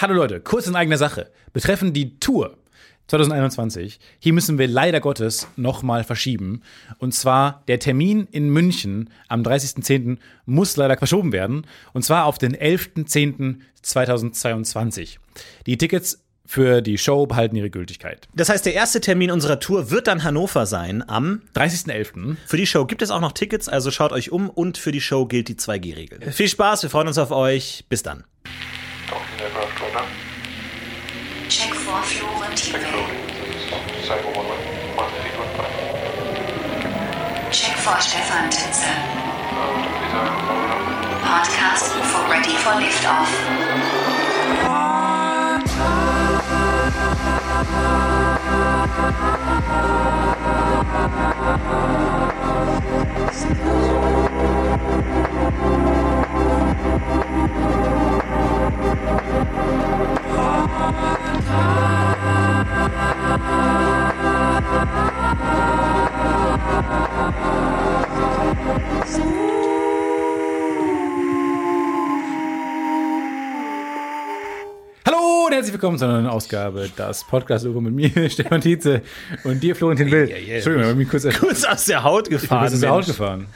Hallo Leute, kurz in eigener Sache. Betreffend die Tour 2021. Hier müssen wir leider Gottes nochmal verschieben. Und zwar der Termin in München am 30.10. muss leider verschoben werden. Und zwar auf den 11.10.2022. Die Tickets für die Show behalten ihre Gültigkeit. Das heißt, der erste Termin unserer Tour wird dann Hannover sein am 30.11. Für die Show gibt es auch noch Tickets, also schaut euch um und für die Show gilt die 2G-Regel. Viel Spaß, wir freuen uns auf euch. Bis dann. Talking aircraft right now. Check for fuel and TV. Check fuel. Cycle one way. One eight one five. Check for Stefan Titze. Podcast for ready for liftoff. Thank herzlich willkommen zu einer neuen Ausgabe. Das Podcast-Logo mit mir, Stefan Tietze und dir, Florentin Will. ja, ja. Entschuldigung, ich mich kurz, Kurz aus der Haut bin gefahren. aus der Haut gefahren.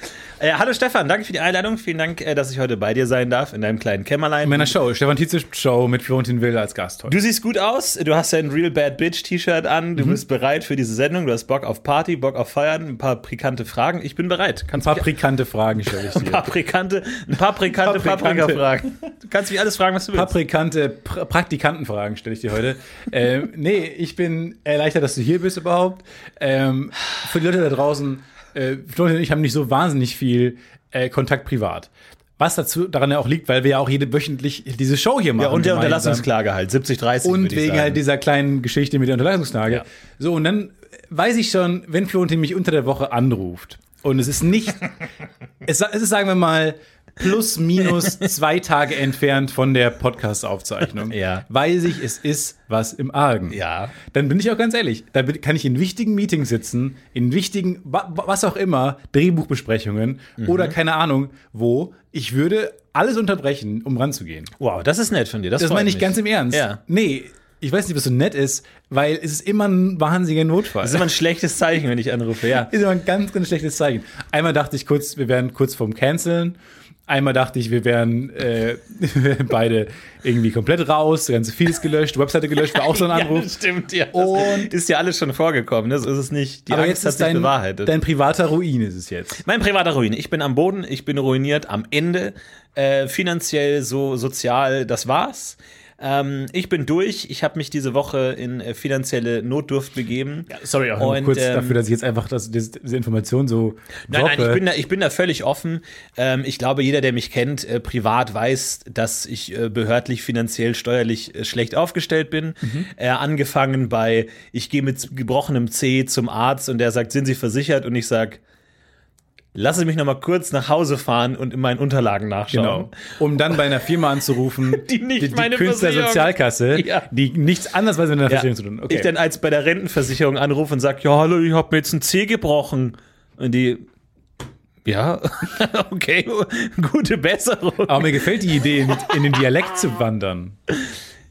Äh, hallo Stefan, danke für die Einladung. Vielen Dank, äh, dass ich heute bei dir sein darf in deinem kleinen Kämmerlein. In meiner Show, Stefan Tietze Show mit Florentin Will als Gast heute. Du siehst gut aus, du hast ein Real Bad Bitch T-Shirt an, Mhm. du bist bereit für diese Sendung, du hast Bock auf Party, Bock auf Feiern, ein paar pikante Fragen. Ich bin bereit. Ein Kannst paar mich- pikante Fragen stelle ich ein paar dir. pikante, ein paar Paprikante. Paprika-Fragen. Du kannst mich alles fragen, was du willst. Paprikante, pra Praktikantenfragen stelle ich dir heute. ähm, nee, ich bin erleichtert, dass du hier bist überhaupt. Ähm, für die Leute da draußen, äh, Florentin und ich haben nicht so wahnsinnig viel äh, Kontakt privat. Was dazu daran ja auch liegt, weil wir ja auch jede wöchentlich diese Show hier machen. ja, und der gemeinsam. Unterlassungsklage halt, 70-30. Und würd ich wegen halt dieser kleinen Geschichte mit der Unterlassungsklage. Ja. So, und dann weiß ich schon, wenn Florentin mich unter der Woche anruft und es ist nicht, es, es ist, sagen wir mal, plus minus zwei Tage entfernt von der Podcast-Aufzeichnung, Ja. weiß ich, es ist was im Argen. Ja. Dann bin ich auch ganz ehrlich, da kann ich in wichtigen Meetings sitzen, in wichtigen, wa- wa- was auch immer, Drehbuchbesprechungen Mhm. oder keine Ahnung wo, ich würde alles unterbrechen, um ranzugehen. Wow, das ist nett von dir. Das, Das meine ich mich. ganz im Ernst. Ja. Nee, ich weiß nicht, was so nett ist, weil es ist immer ein wahnsinniger Notfall. Das ist immer ein schlechtes Zeichen, wenn ich anrufe, ja. ist immer ein ganz, ganz schlechtes Zeichen. Einmal dachte ich kurz, wir wären kurz vorm Canceln. Einmal dachte ich, wir wären äh, beide irgendwie komplett raus, ganz vieles gelöscht, Webseite gelöscht, war auch so ein Ja, Anruf. das stimmt, ja. Das Und- ist ja alles schon vorgekommen, ne? so ist es nicht. Die Aber Angst jetzt hat ist sich dein, bewahrheitet. dein privater Ruin ist es jetzt. Mein privater Ruin. Ich bin am Boden, ich bin ruiniert am Ende. Äh, finanziell, so sozial, das war's. Ähm, ich bin durch. Ich habe mich diese Woche in äh, finanzielle Notdurft begeben. Sorry auch Und, kurz ähm, dafür, dass ich jetzt einfach das, diese, diese Information so Nein, nein, droppe. ich bin da, ich bin da völlig offen. Ähm, ich glaube, jeder, der mich kennt, äh, privat weiß, dass ich äh, behördlich, finanziell, steuerlich äh, schlecht aufgestellt bin. Mhm. Äh, angefangen bei, ich gehe mit gebrochenem C zum Arzt und der sagt, sind Sie versichert? Und ich sag, lassen Sie mich noch mal kurz nach Hause fahren und in meinen Unterlagen nachschauen. Genau. Um dann bei einer Firma anzurufen, Die nicht meine Künstlersozialkasse, Ja. die nichts anderes weiß mit einer Ja. Versicherung zu tun. Okay. Ich dann als bei der Rentenversicherung anrufe und sag, ja, hallo, ich habe mir jetzt ein C gebrochen. Und die, ja, okay, gute Besserung. Aber mir gefällt die Idee, in, in den Dialekt zu wandern.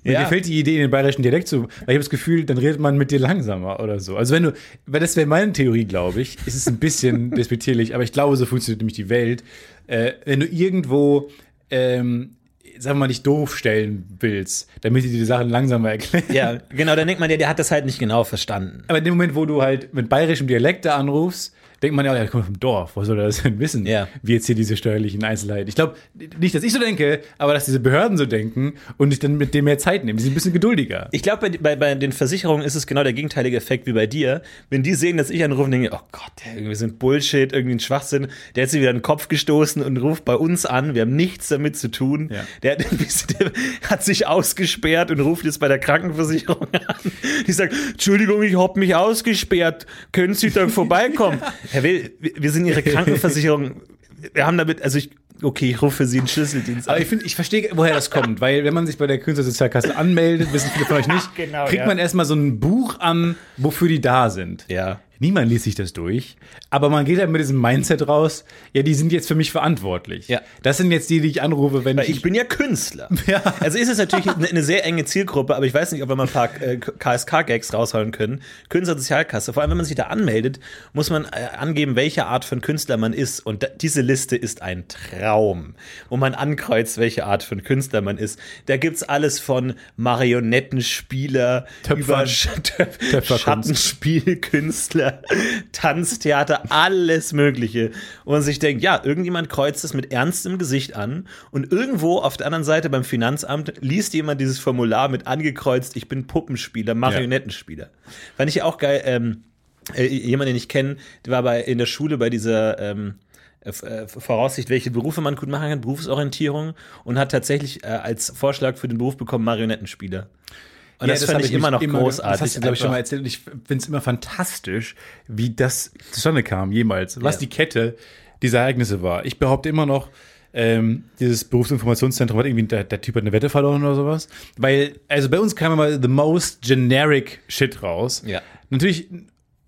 Mir Ja. gefällt die Idee, in den bayerischen Dialekt zu. Weil ich habe das Gefühl, dann redet man mit dir langsamer oder so. Also wenn du, weil das wäre meine Theorie, glaube ich. Es ist ein bisschen despektierlich, aber ich glaube, so funktioniert nämlich die Welt. Äh, wenn du irgendwo, ähm, sagen wir mal, dich doof stellen willst, damit die dir die Sachen langsamer erklären. Ja, genau, dann denkt man, der, der hat das halt nicht genau verstanden. Aber in dem Moment, wo du halt mit bayerischem Dialekt da anrufst, denkt man ja, der kommt vom Dorf, wo soll er das denn wissen? Ja. Wie jetzt hier diese steuerlichen Einzelheiten. Ich glaube, nicht, dass ich so denke, aber dass diese Behörden so denken und sich dann mit dem mehr Zeit nehmen. Die sind ein bisschen geduldiger. Ich glaube, bei, bei, bei den Versicherungen ist es genau der gegenteilige Effekt wie bei dir. Wenn die sehen, dass ich anrufe und denke, oh Gott, der irgendwie sind Bullshit, irgendwie ein Schwachsinn, der hat sich wieder in den Kopf gestoßen und ruft bei uns an. Wir haben nichts damit zu tun. Ja. Der, hat, der hat sich ausgesperrt und ruft jetzt bei der Krankenversicherung an. Die sagt, Entschuldigung, ich hab mich ausgesperrt. Können Sie da vorbeikommen? Herr Will, wir sind Ihre Krankenversicherung. Wir haben damit, also ich, okay, ich rufe für Sie einen Schlüsseldienst an. Aber ich finde, ich verstehe, woher das kommt, weil wenn man sich bei der Künstlersozialkasse anmeldet, wissen viele von euch nicht, Genau, kriegt ja. man erstmal so ein Buch an, wofür die da sind. Ja. Niemand liest sich das durch. Aber man geht halt mit diesem Mindset raus, ja, die sind jetzt für mich verantwortlich. Ja. Das sind jetzt die, die ich anrufe, wenn Weil ich. ich bin ja Künstler. Ja. Also ist es natürlich eine, eine sehr enge Zielgruppe, aber ich weiß nicht, ob wir mal ein paar äh, KSK-Gags rausholen können. Künstlersozialkasse. Vor allem, wenn man sich da anmeldet, muss man äh, angeben, welche Art von Künstler man ist. Und da, diese Liste ist ein Traum, wo man ankreuzt, welche Art von Künstler man ist. Da gibt's alles von Marionettenspieler Töpfern. über Sch Töp Töpferkunst. Schattenspielkünstler, Tanztheater, alles Mögliche. Und sich denkt, ja, irgendjemand kreuzt es mit ernstem Gesicht an und irgendwo auf der anderen Seite beim Finanzamt liest jemand dieses Formular mit angekreuzt, ich bin Puppenspieler, Marionettenspieler. Fand ich auch geil. Ähm, äh, jemand, den ich kenne, der war bei, in der Schule bei dieser ähm, äh, äh, Voraussicht, welche Berufe man gut machen kann, Berufsorientierung und hat tatsächlich äh, als Vorschlag für den Beruf bekommen Marionettenspieler. Und das, fand hab ich immer noch großartig. Das hast du, glaube ich, schon mal erzählt. Und ich finde es immer fantastisch, wie das zustande kam, jemals. Was Ja. die Kette dieser Ereignisse war. Ich behaupte immer noch, ähm, dieses Berufsinformationszentrum hat irgendwie, der, der Typ hat eine Wette verloren oder sowas. Weil, also bei uns kam immer the most generic shit raus. Ja. Natürlich,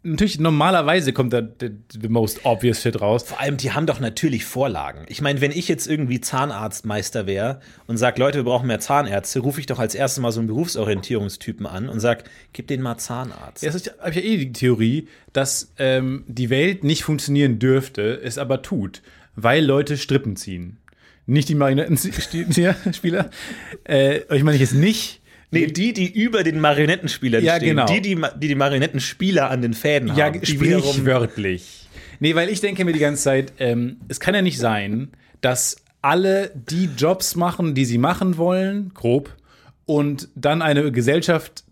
natürlich normalerweise kommt da the, most obvious shit raus. Vor allem, die haben doch natürlich Vorlagen. Ich meine, wenn ich jetzt irgendwie Zahnarztmeister wäre und sage, Leute, wir brauchen mehr Zahnärzte, rufe ich doch als erstes mal so einen Berufsorientierungstypen an und sag, gib den mal Zahnarzt. Ja, Das habe ich ja eh die Theorie, dass ähm, die Welt nicht funktionieren dürfte, es aber tut, weil Leute Strippen ziehen. Nicht die Marionettenspieler. äh, ich meine jetzt nicht. Nee, die, die über den Marionettenspielern Ja, stehen. genau. Die, die, die die Marionettenspieler an den Fäden Ja, haben. Wiederum, sprichwörtlich. Nee, weil ich denke mir die ganze Zeit, ähm, es kann ja nicht sein, dass alle die Jobs machen, die sie machen wollen, grob, und dann eine Gesellschaft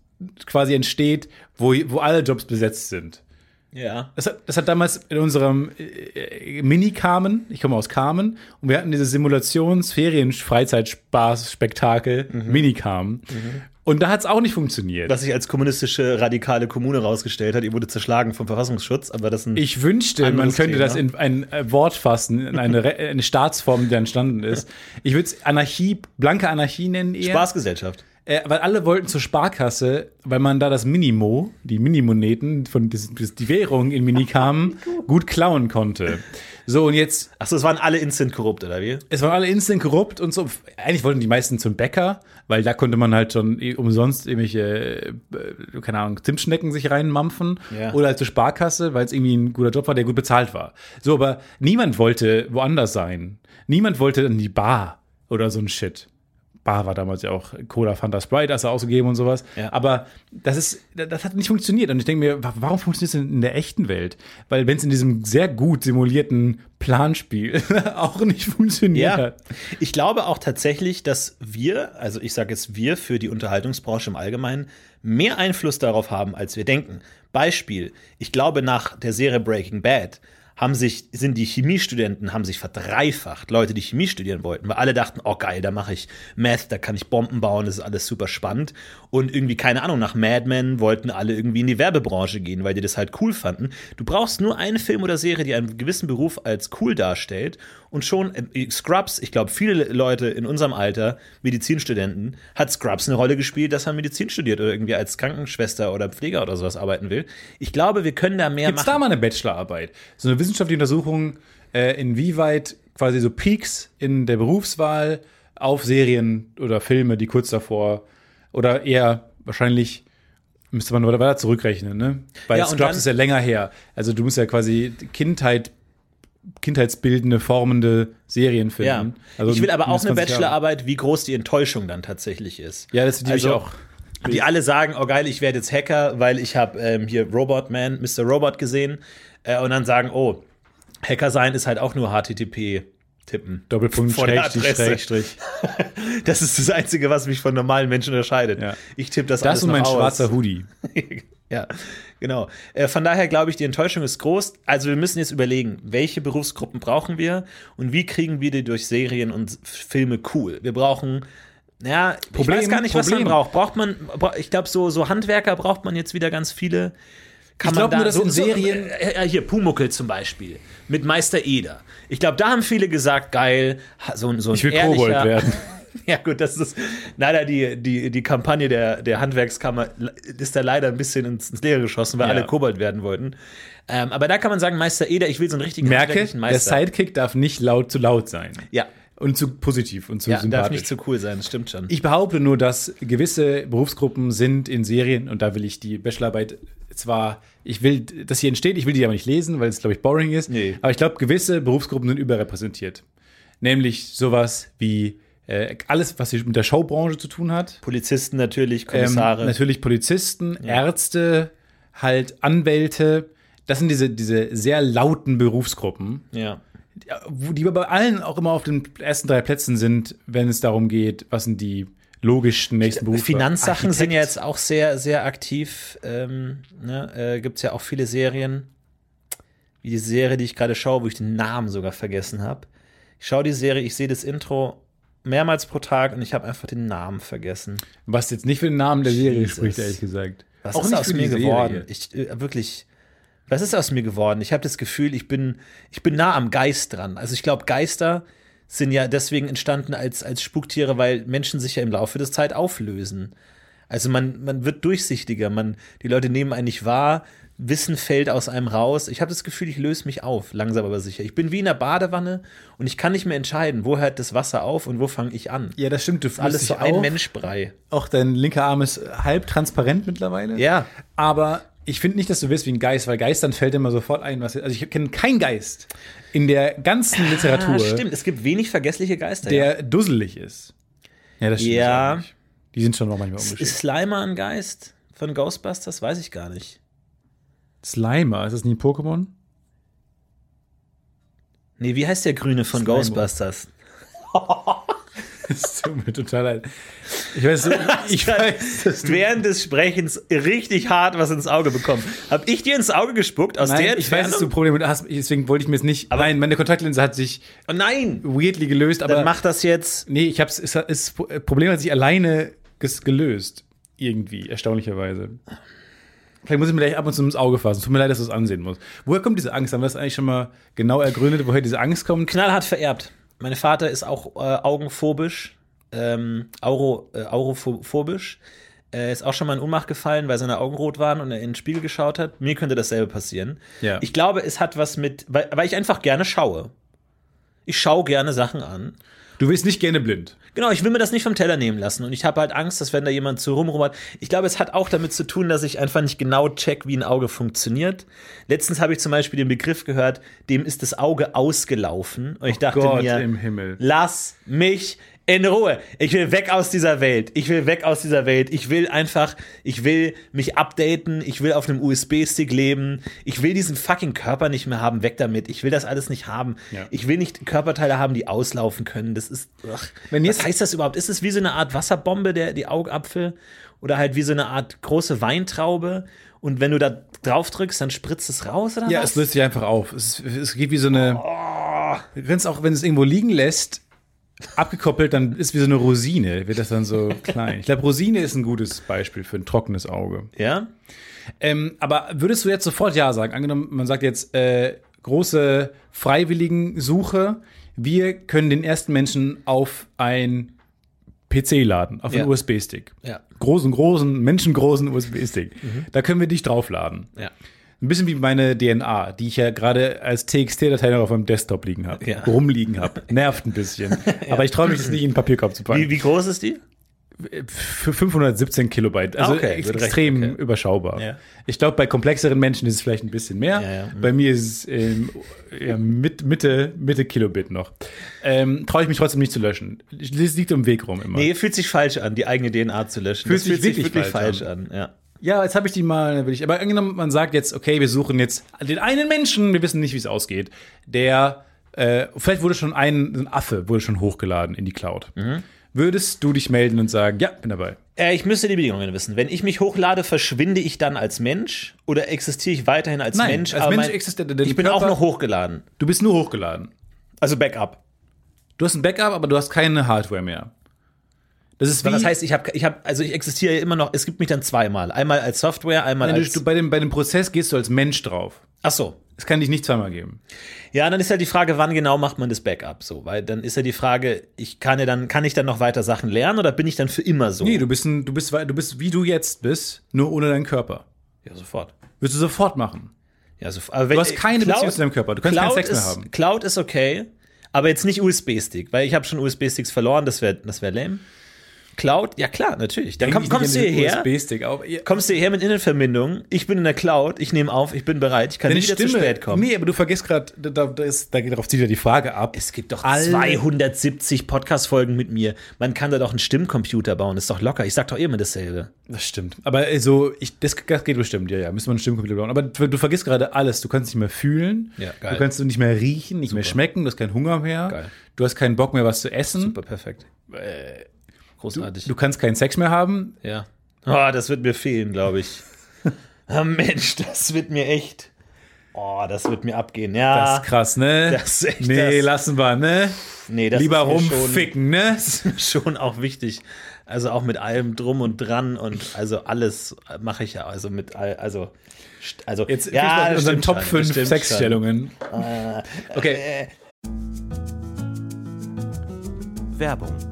quasi entsteht, wo, wo alle Jobs besetzt sind. ja. Das hat, das hat damals in unserem äh, äh, Mini-Carmen, ich komme aus Carmen, und wir hatten dieses Simulations-Ferien-Freizeitspaß-Spektakel Mini-Carmen. Und da hat es auch nicht funktioniert. Was sich als kommunistische radikale Kommune rausgestellt hat. Ihr wurde zerschlagen vom Verfassungsschutz, aber das ein ich wünschte, man könnte Thema. das in ein äh, Wort fassen, in eine, Re- eine Staatsform, die da entstanden ist. Ich würde es Anarchie, blanke Anarchie nennen eher. Spaßgesellschaft. Äh, weil alle wollten zur Sparkasse, weil man da das Minimo, die Minimoneten von dis, die Währung in Minikamen gut klauen konnte. So, und jetzt Achso, es waren alle instant korrupt, oder wie? Es waren alle instant korrupt und so. Eigentlich wollten die meisten zum Bäcker, weil da konnte man halt schon eh umsonst irgendwelche, äh, keine Ahnung, Zimtschnecken sich reinmampfen. Ja. Oder halt zur Sparkasse, weil es irgendwie ein guter Job war, der gut bezahlt war. So, aber niemand wollte woanders sein. Niemand wollte in die Bar oder so ein Shit. Bar war damals ja auch Cola Fanta Sprite, hast du ausgegeben und sowas. Ja. Aber das ist, das hat nicht funktioniert. Und ich denke mir, wa- warum funktioniert es denn in der echten Welt? Weil wenn es in diesem sehr gut simulierten Planspiel auch nicht funktioniert Ja, hat. ich glaube auch tatsächlich, dass wir, also ich sage jetzt wir für die Unterhaltungsbranche im Allgemeinen, mehr Einfluss darauf haben, als wir denken. Beispiel, ich glaube nach der Serie Breaking Bad haben sich, sind die Chemiestudenten, haben sich verdreifacht, Leute, die Chemie studieren wollten, weil alle dachten, oh geil, da mache ich Math, da kann ich Bomben bauen, das ist alles super spannend. Und irgendwie, keine Ahnung, nach Mad Men wollten alle irgendwie in die Werbebranche gehen, weil die das halt cool fanden. Du brauchst nur einen Film oder Serie, die einen gewissen Beruf als cool darstellt und schon äh, Scrubs, ich glaube, viele Leute in unserem Alter, Medizinstudenten, hat Scrubs eine Rolle gespielt, dass er Medizin studiert oder irgendwie als Krankenschwester oder Pfleger oder sowas arbeiten will. Ich glaube, wir können da mehr Gibt es machen. da mal eine Bachelorarbeit? So eine wissenschaftliche Untersuchung, äh, inwieweit quasi so Peaks in der Berufswahl auf Serien oder Filme, die kurz davor oder eher wahrscheinlich müsste man weiter zurückrechnen, ne? Weil Ja, Scrubs ist ja länger her. Also du musst ja quasi Kindheit, kindheitsbildende, formende Serien finden. Ja. Also ich will aber auch eine 20 Jahre. Bachelorarbeit, wie groß die Enttäuschung dann tatsächlich ist. Ja, das ich Also, auch. Die alle sagen, oh geil, ich werde jetzt Hacker, weil ich habe ähm, hier Robot Man, Mr. Robot gesehen. Äh, und dann sagen, oh, Hacker sein ist halt auch nur HTTP tippen. Doppelpunkt, Schrägstrich. Schrägstrich. Das ist das Einzige, was mich von normalen Menschen unterscheidet. Ja. Ich tippe das, Das alles und mein aus. schwarzer Hoodie. ja, genau. Äh, von daher glaube ich, die Enttäuschung ist groß. Also wir müssen jetzt überlegen, welche Berufsgruppen brauchen wir und wie kriegen wir die durch Serien und Filme cool. Wir brauchen ja, Problem, ich weiß gar nicht, was Problem. man braucht. Braucht man, ich glaube, so, so Handwerker braucht man jetzt wieder ganz viele. Kann Ich glaub man nur, dass so, in Serien- So, äh, äh, hier, Pumuckel zum Beispiel. Mit Meister Eder. Ich glaube, da haben viele gesagt, geil, so, ein- so ein Ich will ehrlicher, Kobold werden. Ja, gut, das ist leider die, die, die Kampagne der, der Handwerkskammer ist da leider ein bisschen ins, ins Leere geschossen, weil Ja. alle Kobold werden wollten. Ähm, aber da kann man sagen, Meister Eder, ich will so einen richtigen Merke, der. Sidekick darf nicht laut zu laut sein. ja, Und zu positiv und zu ja darf sympathisch. nicht zu cool sein, das stimmt schon. Ich behaupte nur, dass gewisse Berufsgruppen sind in Serien, und da will ich die Bachelorarbeit zwar, ich will, dass sie entsteht, ich will die aber nicht lesen, weil es, glaube ich, boring ist. Nee. Aber ich glaube, gewisse Berufsgruppen sind überrepräsentiert. Nämlich sowas wie äh, alles, was mit der Showbranche zu tun hat. Polizisten natürlich, Ähm, Kommissare. natürlich Polizisten, Ärzte, halt Anwälte. Das sind diese, diese sehr lauten Berufsgruppen, ja. ja, die bei allen auch immer auf den ersten drei Plätzen sind, wenn es darum geht, was sind die logischsten nächsten Berufe. Finanzsachen sind ja Architekt. jetzt auch sehr, sehr aktiv. Ähm, ne? äh, Gibt es ja auch viele Serien, wie die Serie, die ich gerade schaue, wo ich den Namen sogar vergessen habe. Ich schaue die Serie, ich sehe das Intro mehrmals pro Tag und ich habe einfach den Namen vergessen. Was jetzt nicht für den Namen der Serie Jesus. spricht, ehrlich gesagt. Was Auch ist aus mir die Serie. geworden? Ich äh, wirklich. Was ist aus mir geworden? Ich habe das Gefühl, ich bin, ich bin nah am Geist dran. Also ich glaube, Geister sind ja deswegen entstanden als, als Spuktiere, weil Menschen sich ja im Laufe der Zeit auflösen. Also man, man wird durchsichtiger, man, die Leute nehmen einen nicht wahr, Wissen fällt aus einem raus. Ich habe das Gefühl, ich löse mich auf, langsam aber sicher. Ich bin wie in der Badewanne und ich kann nicht mehr entscheiden, wo hört das Wasser auf und wo fange ich an. Ja, das stimmt. Du fühlst Alles dich so ein. Menschbrei. Auch dein linker Arm ist halb transparent mittlerweile. Ja. Aber ich finde nicht, dass du wirst wie ein Geist, weil Geistern fällt immer sofort ein, was. Also ich kenne keinen Geist in der ganzen Literatur, Ah, stimmt, es gibt wenig vergessliche Geister. ja. der dusselig ist. Ja, das stimmt. Ja. Die sind schon noch manchmal ungeschickt. Ist Slimer ein Geist von Ghostbusters? Weiß ich gar nicht. Slimer, ist das nicht ein Pokémon? Nee, wie heißt der Grüne von Slimo. Ghostbusters? Es tut mir total leid. Ich weiß, ich weiß dass Während des Sprechens richtig hart was ins Auge bekommen. Hab ich dir ins Auge gespuckt aus Nein, der ich weiß, dass du? Probleme hast, deswegen wollte ich mir es nicht. nein, meine Kontaktlinse hat sich Oh nein! weirdly gelöst, aber Dann mach das jetzt. nee, ich hab's, es Problem hat sich alleine gelöst. Irgendwie, erstaunlicherweise. Vielleicht muss ich mir gleich ab und zu ins Auge fassen. Tut mir leid, dass du es ansehen musst. Woher kommt diese Angst? Haben wir das eigentlich schon mal genau ergründet, woher diese Angst kommt? Knallhart vererbt. Mein Vater ist auch äh, augenphobisch, ähm, auro, äh, aurophobisch. Er ist auch schon mal in Ohnmacht gefallen, weil seine Augen rot waren und er in den Spiegel geschaut hat. Mir könnte dasselbe passieren. Ja. Ich glaube, es hat was mit, weil, weil ich einfach gerne schaue. Ich schaue gerne Sachen an. Du wirst nicht gerne blind. Genau, ich will mir das nicht vom Teller nehmen lassen. Und ich habe halt Angst, dass wenn da jemand zu rumrummert. Ich glaube, es hat auch damit zu tun, dass ich einfach nicht genau check, wie ein Auge funktioniert. Letztens habe ich zum Beispiel den Begriff gehört, dem ist das Auge ausgelaufen. Und ich dachte Oh Gott mir, im Himmel. lass mich in Ruhe. Ich will weg aus dieser Welt. Ich will weg aus dieser Welt. Ich will einfach, ich will mich updaten. Ich will auf einem USB-Stick leben. Ich will diesen fucking Körper nicht mehr haben. Weg damit. Ich will das alles nicht haben. Ja. Ich will nicht Körperteile haben, die auslaufen können. Das ist, ach, Wenn was heißt das überhaupt? Ist es wie so eine Art Wasserbombe, der, die Augapfel? Oder halt wie so eine Art große Weintraube? Und wenn du da drauf drückst, dann spritzt es raus oder Ja, was? es löst sich einfach auf. Es, es geht wie so eine. Oh. Du kannst auch, wenn es irgendwo liegen lässt, abgekoppelt, dann ist wie so eine Rosine, wird das dann so klein. Ich glaube, Rosine ist ein gutes Beispiel für ein trockenes Auge. ja? Ähm, aber würdest du jetzt sofort Ja sagen? Angenommen, man sagt jetzt äh, große Freiwilligensuche. Wir können den ersten Menschen auf ein PC laden, auf einen Ja. USB-Stick. Ja. Großen, großen, menschengroßen USB-Stick. Da können wir dich draufladen. Ja. Ein bisschen wie meine DNA, die ich ja gerade als TXT-Datei noch auf meinem Desktop liegen habe, Ja. rumliegen habe. Nervt ein bisschen. Aber ich traue mich das nicht in den Papierkorb zu packen. Wie, wie groß ist die? Für 517 Kilobyte. Also okay, extrem okay. überschaubar. Ja. Ich glaube, bei komplexeren Menschen ist es vielleicht ein bisschen mehr. Ja, ja. Mhm. Bei mir ist es ähm, ja, mit, Mitte, Mitte Kilobit noch. Ähm, traue ich mich trotzdem nicht zu löschen. Das liegt im Weg rum immer. Nee, fühlt sich falsch an, die eigene DNA zu löschen. Fühlt sich fühlt sich wirklich wirklich falsch falsch an. Ja. Ja, jetzt habe ich die mal, will ich, aber angenommen, man sagt jetzt, okay, wir suchen jetzt den einen Menschen, wir wissen nicht, wie es ausgeht, der, äh, vielleicht wurde schon ein, ein Affe, wurde schon hochgeladen in die Cloud. Mhm. Würdest du dich melden und sagen, ja, bin dabei? Äh, ich müsste die Bedingungen wissen. Wenn ich mich hochlade, verschwinde ich dann als Mensch oder existiere ich weiterhin als Nein, Mensch? als Mensch existiert der Ich bin Körper- auch noch hochgeladen. Du bist nur hochgeladen. Also Backup. Du hast ein Backup, aber du hast keine Hardware mehr. Das ist Das heißt, ich habe, ich hab, also ich existiere immer noch. Es gibt mich dann zweimal. Einmal als Software, einmal du, als. du, bei, dem, bei dem Prozess gehst du als Mensch drauf. Ach so. Es kann dich nicht zweimal geben. Ja, dann ist ja die Frage, wann genau macht man das Backup so? Weil dann ist ja die Frage, ich kann ja dann, kann ich dann noch weiter Sachen lernen oder bin ich dann für immer so? Nee, du bist, ein, du, bist, du bist wie du jetzt bist, nur ohne deinen Körper. ja, sofort. Wirst du sofort machen. Ja, so, aber wenn, Du hast keine Cloud- Beziehung zu deinem Körper. Du kannst keinen Cloud Sex mehr ist, haben. Cloud ist okay, aber jetzt nicht USB-Stick, weil ich habe schon USB-Sticks verloren, das wäre das wär lame. Cloud, ja klar, natürlich. Dann komm, kommst du hierher, kommst du hierher mit Internetverbindung, ich bin in der Cloud, ich nehme auf, ich bin bereit, ich kann deine nicht wieder zu Stimme. spät kommen. Nee, aber du vergisst gerade, da, da, da ist- da- darauf zieht ja die Frage ab. Es gibt doch Alle- 270 Podcast-Folgen mit mir. Man kann da doch einen Stimmcomputer bauen, ist doch locker. Ich sag doch immer dasselbe. Das stimmt. Aber also, ich, das, das geht bestimmt, ja, ja. Müssen wir einen Stimmcomputer bauen. Aber du, du vergisst gerade alles. Du kannst nicht mehr fühlen. Ja, geil. Du kannst nicht mehr riechen, nicht mehr schmecken. Du hast keinen Hunger mehr. Geil. Du hast keinen Bock mehr, was zu essen. Super perfekt. Großartig. Du kannst keinen Sex mehr haben. Ja. Oh, das wird mir fehlen, glaube ich. Ah, Mensch, das wird mir echt. Oh, das wird mir abgehen. Ja. Das ist krass, ne? Das ist echt nee, das- lassen wir, ne? nee, das Lieber ist rumficken, ne? Schon, schon auch wichtig. Also auch mit allem drum und dran und also alles mache ich ja. Also mit all, also. Also, Jetzt ja, ja, unseren Top schon, 5 stimmt Sexstellungen. Okay. Äh, Werbung.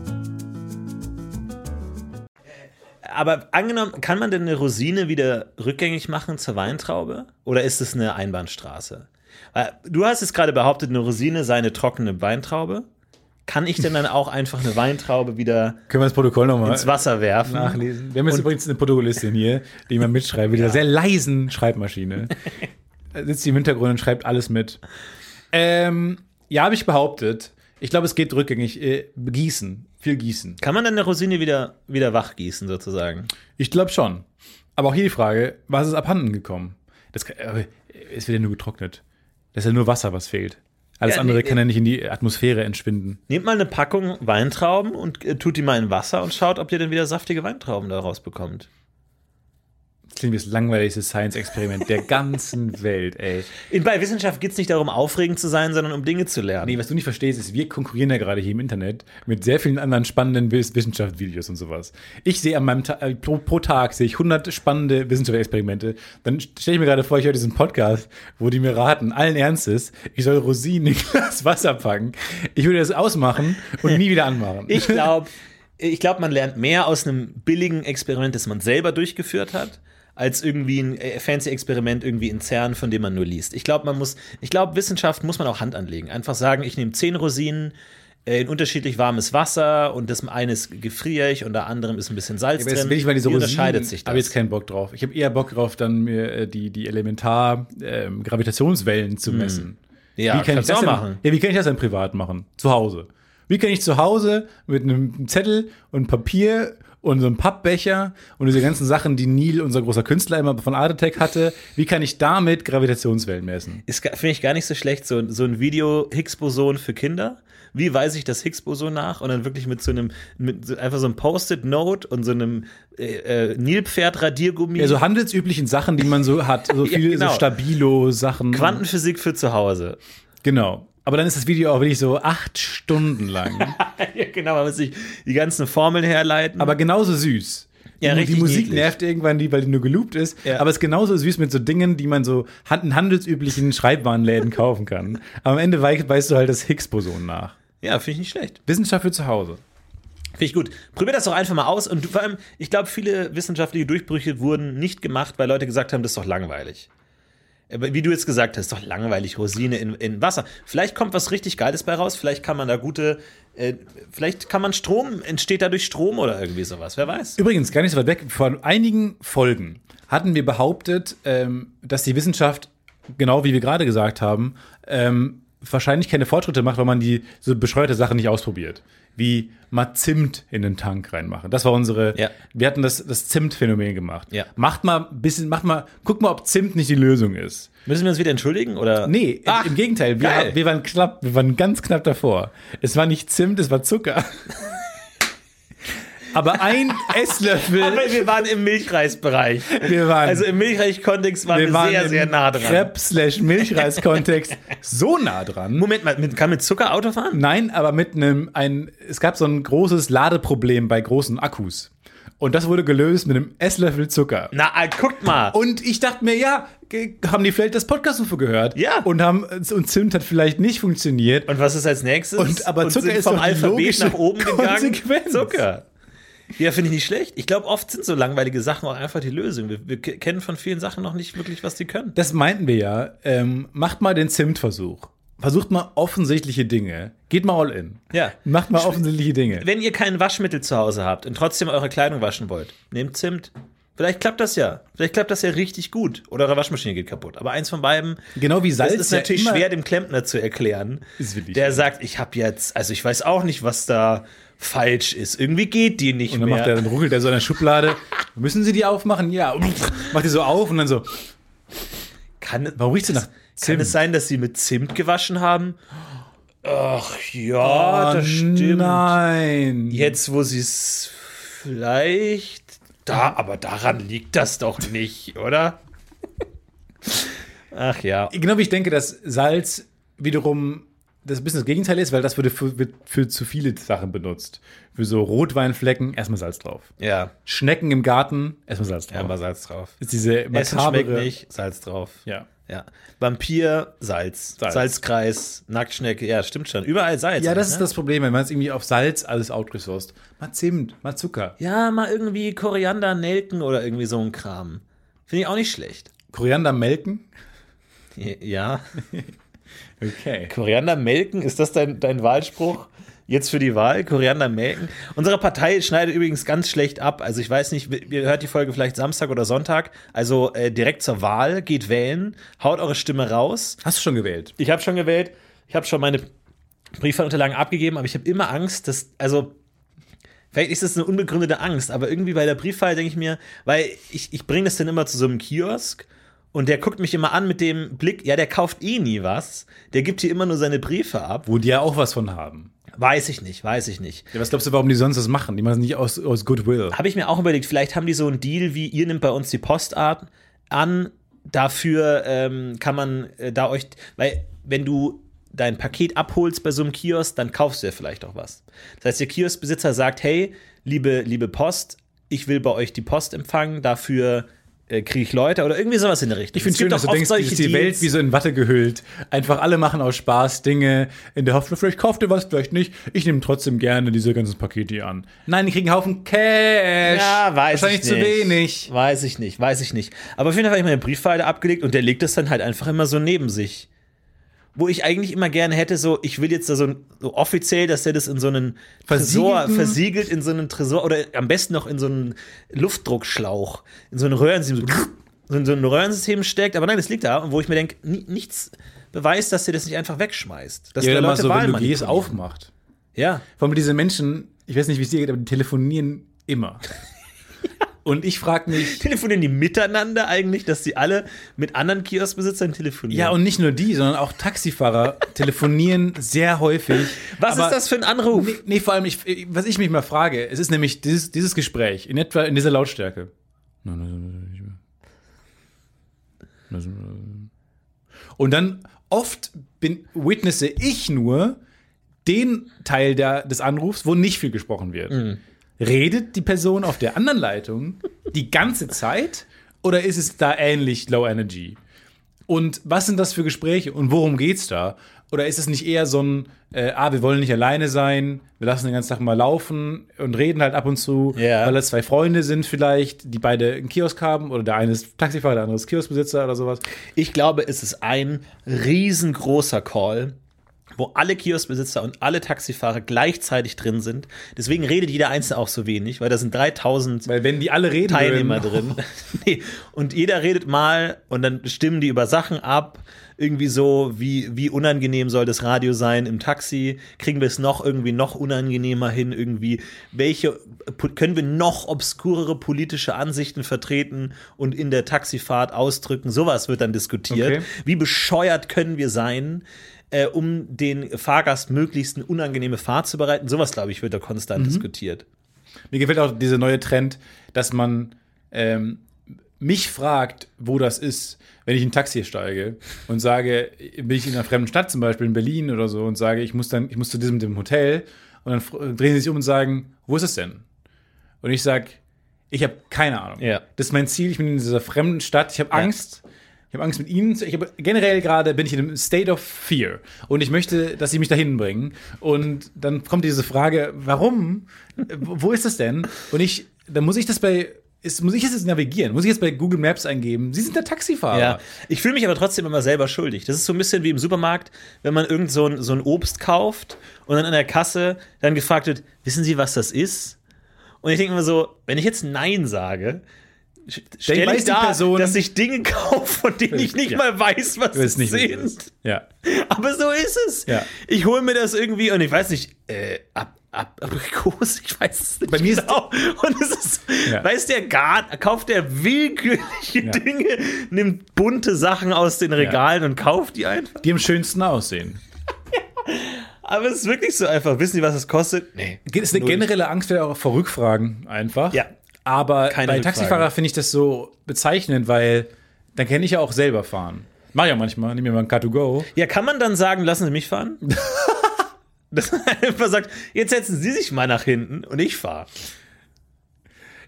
Aber angenommen, kann man denn eine Rosine wieder rückgängig machen zur Weintraube? Oder ist es eine Einbahnstraße? Du hast jetzt gerade behauptet, eine Rosine sei eine trockene Weintraube. Kann ich denn dann auch einfach eine Weintraube wieder Können wir das Protokoll nochmal ins Wasser werfen? nachlesen? Wir haben jetzt übrigens eine Protokollistin hier, die immer mitschreibt, mit dieser sehr leisen Schreibmaschine. Da sitzt sie im Hintergrund und schreibt alles mit. Ähm, ja, habe ich behauptet. Ich glaube, es geht rückgängig. Äh, gießen. Viel gießen. Kann man dann eine Rosine wieder, wieder wachgießen, sozusagen? Ich glaube schon. Aber auch hier die Frage, was ist abhanden gekommen? Das kann, aber es wird ja nur getrocknet. Das ist ja nur Wasser, was fehlt. Alles Ja, andere nee, kann ja nicht in die Atmosphäre entschwinden. Nehmt mal eine Packung Weintrauben und äh, tut die mal in Wasser und schaut, ob ihr dann wieder saftige Weintrauben daraus bekommt. Das klingt das langweiligste Science-Experiment der ganzen Welt, ey. In, bei Wissenschaft geht es nicht darum, aufregend zu sein, sondern um Dinge zu lernen. Nee, was du nicht verstehst, ist, wir konkurrieren ja gerade hier im Internet mit sehr vielen anderen spannenden Wiss- Wissenschaftsvideos und sowas. Ich sehe an meinem Ta äh, pro, pro Tag sehe ich 100 spannende Wissenschaftsexperimente. Dann stelle ich mir gerade vor, ich höre diesen Podcast, wo die mir raten, allen Ernstes, ich soll Rosinen in Glas Wasser packen. Ich würde das ausmachen und nie wieder anmachen. Ich glaube, ich glaub, man lernt mehr aus einem billigen Experiment, das man selber durchgeführt hat, als irgendwie ein äh, fancy Experiment irgendwie in CERN, von dem man nur liest. Ich glaube, man muss, ich glaube, Wissenschaft muss man auch Hand anlegen. Einfach sagen, ich nehme zehn Rosinen, äh, in unterschiedlich warmes Wasser und das eine ist gefrierig und der anderem ist ein bisschen Salz jetzt drin. will ich mal diese Wie Rosinen, unterscheidet sich das? habe jetzt keinen Bock drauf. Ich habe eher Bock drauf, dann mir äh, die, die Elementar ähm, zu messen. Hm. ja, wie kann ich das denn, machen. Ja, wie kann ich das denn privat machen? Zu Hause. Wie kann ich zu Hause mit einem Zettel und Papier und so einem Pappbecher und diese ganzen Sachen, die Neil, unser großer Künstler, immer von Artetech hatte, wie kann ich damit Gravitationswellen messen? Ist, finde ich gar nicht so schlecht, so, so ein Video Higgs-Boson für Kinder. Wie weise ich das Higgs-Boson nach? Und dann wirklich mit so einem, mit so, einfach so einem Post-it-Note und so einem äh, äh, Nilpferd-Radiergummi. Ja, so handelsüblichen Sachen, die man so hat, so Ja, viele genau. so Stabilo-Sachen. Quantenphysik für zu Hause. Genau. Aber dann ist das Video auch wirklich so acht Stunden lang. ja, genau, man muss sich die ganzen Formeln herleiten. aber genauso süß. Ja, die, richtig die Musik niedlich. nervt irgendwann, die, weil die nur geloopt ist. Ja. Aber es ist genauso süß mit so Dingen, die man so in handelsüblichen Schreibwarenläden kaufen kann. Aber am Ende wei- weißt du halt das Higgs-Boson nach. ja, finde ich nicht schlecht. Wissenschaft für zu Hause. Finde ich gut. Probier das doch einfach mal aus. Und vor allem, ich glaube, viele wissenschaftliche Durchbrüche wurden nicht gemacht, weil Leute gesagt haben, das ist doch langweilig. Wie du jetzt gesagt hast, doch langweilig, Rosine in, in Wasser. Vielleicht kommt was richtig Geiles bei raus. Vielleicht kann man da gute, äh, vielleicht kann man Strom, entsteht dadurch Strom oder irgendwie sowas. Wer weiß. Übrigens, gar nicht so weit weg, vor einigen Folgen hatten wir behauptet, ähm, dass die Wissenschaft, genau wie wir gerade gesagt haben, ähm, wahrscheinlich keine Fortschritte macht, weil man die so bescheuerte Sachen nicht ausprobiert. Wie mal Zimt in den Tank reinmachen. Das war unsere, Ja. wir hatten das, das Zimt-Phänomen gemacht. Ja. Macht mal ein bisschen, macht mal, guck mal, ob Zimt nicht die Lösung ist. Müssen wir uns wieder entschuldigen? Oder? Nee, Ach, im Gegenteil, wir, wir waren knapp, wir waren ganz knapp davor. Es war nicht Zimt, es war Zucker. Aber ein Esslöffel. Aber wir waren im Milchreisbereich. Wir waren, Also im Milchreis-Kontext waren wir, wir waren sehr, sehr nah dran. Crepe slash Milchreis-Kontext so nah dran. Moment mal, kann mit Zucker Auto fahren? Nein, aber mit einem, ein, es gab so ein großes Ladeproblem bei großen Akkus. Und das wurde gelöst mit einem Esslöffel Zucker. Na, äh, guckt mal. Und ich dachte mir, ja, haben die vielleicht das Podcast UFO gehört? Ja. Und haben, und Zimt hat vielleicht nicht funktioniert. Und was ist als nächstes? Und- aber Zucker sind ist vom Alphabet nach oben gegangen. Konsequenz. Zucker. Ja, finde ich nicht schlecht. Ich glaube, oft sind so langweilige Sachen auch einfach die Lösung. Wir, wir ke- kennen von vielen Sachen noch nicht wirklich, was die können. Das meinten wir ja. Ähm, macht mal den Zimtversuch. Versucht mal offensichtliche Dinge. Geht mal all in. Ja. Macht mal offensichtliche Dinge. Wenn ihr kein Waschmittel zu Hause habt und trotzdem eure Kleidung waschen wollt, nehmt Zimt. Vielleicht klappt das ja. Vielleicht klappt das ja richtig gut. Oder eure Waschmaschine geht kaputt. Aber eins von beiden, Genau wie Salz. das ist ja natürlich immer- schwer dem Klempner zu erklären. Ist der sagt, ich habe jetzt, also ich weiß auch nicht, was da falsch ist. Irgendwie geht die nicht Und dann mehr. macht er, dann ruckelt er so in der Schublade. Müssen Sie die aufmachen? Ja. Macht die so auf und dann so. kann, Warum riecht sie nach Kann Zimt? es sein, dass sie mit Zimt gewaschen haben? Ach ja, Oh, das stimmt. Nein. Jetzt, wo sie es vielleicht. Da, aber daran liegt das doch nicht, oder? Ach ja. Genau wie ich denke, dass Salz wiederum das ein bisschen das Gegenteil ist, weil das würde für, wird für zu viele Sachen benutzt. Für so Rotweinflecken erstmal Salz drauf. Ja, Schnecken im Garten erstmal Salz drauf. ja mal Salz drauf. ist diese makabere. nicht, Salz drauf. Ja. Ja. Vampir, Salz. Salz. Salzkreis, Nacktschnecke, ja, stimmt schon. Überall Salz. Ja, das ne? ist das Problem, wenn man es irgendwie auf Salz alles outresourced. Mal Zimt, mal Zucker. Ja, mal irgendwie Koriander, Nelken oder irgendwie so ein Kram. Finde ich auch nicht schlecht. Koriander melken? Ja. Okay. Koriander melken, ist das dein, dein Wahlspruch? Jetzt für die Wahl, Koriander melken. Unsere Partei schneidet übrigens ganz schlecht ab. Also ich weiß nicht, ihr hört die Folge vielleicht Samstag oder Sonntag. Also äh, direkt zur Wahl, geht wählen, haut eure Stimme raus. Hast du schon gewählt? Ich habe schon gewählt, ich habe schon meine Briefwahlunterlagen abgegeben, aber ich habe immer Angst, dass, also vielleicht ist das eine unbegründete Angst, aber irgendwie bei der Briefwahl denke ich mir, weil ich, ich bringe das dann immer zu so einem Kiosk und der guckt mich immer an mit dem Blick, ja, der kauft eh nie was, der gibt hier immer nur seine Briefe ab. Wo die ja auch was von haben. Weiß ich nicht, weiß ich nicht. Ja, was glaubst du, warum die sonst das machen? Die machen es nicht aus, aus Goodwill. Habe ich mir auch überlegt, vielleicht haben die so einen Deal wie, ihr nimmt bei uns die Post ab- an, dafür ähm, kann man äh, da euch, weil wenn du dein Paket abholst bei so einem Kiosk, dann kaufst du ja vielleicht auch was. Das heißt, der Kioskbesitzer sagt, hey, liebe, liebe Post, ich will bei euch die Post empfangen, dafür äh, kriege ich Leute oder irgendwie sowas in der Richtung. Ich finde schön, dass du denkst, ist die Welt wie so in Watte gehüllt. Einfach alle machen aus Spaß Dinge in der Hoffnung, vielleicht kauft ihr was, vielleicht nicht. Ich nehme trotzdem gerne diese ganzen Pakete hier an. Nein, die kriegen einen Haufen Cash. Ja, weiß Wahrscheinlich ich zu nicht. wenig. Weiß ich nicht, weiß ich nicht. Aber auf jeden Fall habe ich meine Briefpfeile abgelegt und der legt das dann halt einfach immer so neben sich. Wo ich eigentlich immer gerne hätte, so, ich will jetzt da so, ein- so offiziell, dass der das in so einen Tresor versiegelt, in so einen Tresor oder am besten noch in so einen Luftdruckschlauch, in so ein Röhrensystem, so, so in so ein Röhrensystem steckt. Aber nein, das liegt da, wo ich mir denke, ni- nichts beweist, dass der das nicht einfach wegschmeißt. Dass Ja, mal Leute so, wenn Wahlen du gehst, aufmacht. Ja. Vor allem diese Menschen, ich weiß nicht, wie es dir geht, aber die telefonieren immer. Und ich frage mich, Telefonieren die miteinander eigentlich, dass die alle mit anderen Kioskbesitzern telefonieren? ja, und nicht nur die, sondern auch Taxifahrer telefonieren sehr häufig. was aber ist das für ein Anruf? Nee, nee, vor allem, ich, was ich mich mal frage, es ist nämlich dieses, dieses Gespräch in etwa in dieser Lautstärke. Und dann oft bin, witnesse ich nur den Teil der, des Anrufs, wo nicht viel gesprochen wird. Redet die Person auf der anderen Leitung die ganze Zeit oder ist es da ähnlich Low Energy? Und was sind das für Gespräche und worum geht's da? Oder ist es nicht eher so ein, äh, ah, wir wollen nicht alleine sein, wir lassen den ganzen Tag mal laufen und reden halt ab und zu, Ja. weil das zwei Freunde sind vielleicht, die beide einen Kiosk haben oder der eine ist Taxifahrer, der andere ist Kioskbesitzer oder sowas. Ich glaube, es ist ein riesengroßer Call, wo alle Kioskbesitzer und alle Taxifahrer gleichzeitig drin sind. Deswegen redet jeder Einzelne auch so wenig, weil da sind 3000 Weil wenn die alle reden Teilnehmer würden, drin. nee. Und jeder redet mal und dann stimmen die über Sachen ab. Irgendwie so, wie, wie unangenehm soll das Radio sein im Taxi? Kriegen wir es noch irgendwie noch unangenehmer hin? Irgendwie, welche, können wir noch obskurere politische Ansichten vertreten und in der Taxifahrt ausdrücken? Sowas wird dann diskutiert. Okay. Wie bescheuert können wir sein? Äh, um den Fahrgast möglichst eine unangenehme Fahrt zu bereiten. Sowas, glaube ich, wird da konstant diskutiert. Mir gefällt auch dieser neue Trend, dass man ähm, mich fragt, wo das ist, wenn ich in ein Taxi steige und sage, bin ich in einer fremden Stadt, zum Beispiel in Berlin oder so, und sage, ich muss dann, ich muss zu diesem dem Hotel und dann drehen sie sich um und sagen, wo ist es denn? Und ich sage, ich habe keine Ahnung. Ja. Das ist mein Ziel, ich bin in dieser fremden Stadt, ich habe Angst. Ich habe Angst mit ihnen. zu- Ich habe generell gerade bin ich in einem State of Fear und ich möchte, dass sie mich dahin bringen. Und dann kommt diese Frage, warum? Wo ist das denn? Und ich, dann muss ich das bei, ist, muss ich jetzt navigieren? Muss ich jetzt bei Google Maps eingeben? Sie sind der Taxifahrer. Ja, ich fühle mich aber trotzdem immer selber schuldig. Das ist so ein bisschen wie im Supermarkt, wenn man irgend so ein, so ein Obst kauft und dann an der Kasse dann gefragt wird, wissen Sie, was das ist? Und ich denke immer so, wenn ich jetzt Nein sage, stelle ich die da, Person- dass ich Dinge kaufe, von denen ich nicht Ja. mal weiß, was es nicht, was sind. ist. Ja. Aber so ist es. Ja. Ich hole mir das irgendwie und ich weiß nicht, äh, ab, ab, Aprikose, ich weiß es nicht. Bei mir ist- genau. Und es ist, Ja. weiß der gar, kauft der willkürliche Dinge, nimmt bunte Sachen aus den Regalen und kauft die einfach. Die am schönsten aussehen. Aber es ist wirklich so einfach. Wissen Sie, was es kostet? Nee. Es ist eine generelle Angst vor Rückfragen einfach. Ja. Aber Keine bei. Taxifahrer finde ich das so bezeichnend, weil dann kann ich ja auch selber fahren. Mach ich auch manchmal, nehme mir mal ein Car2Go. Ja, kann man dann sagen, lassen Sie mich fahren? Dass man einfach sagt, jetzt setzen Sie sich mal nach hinten und ich fahre.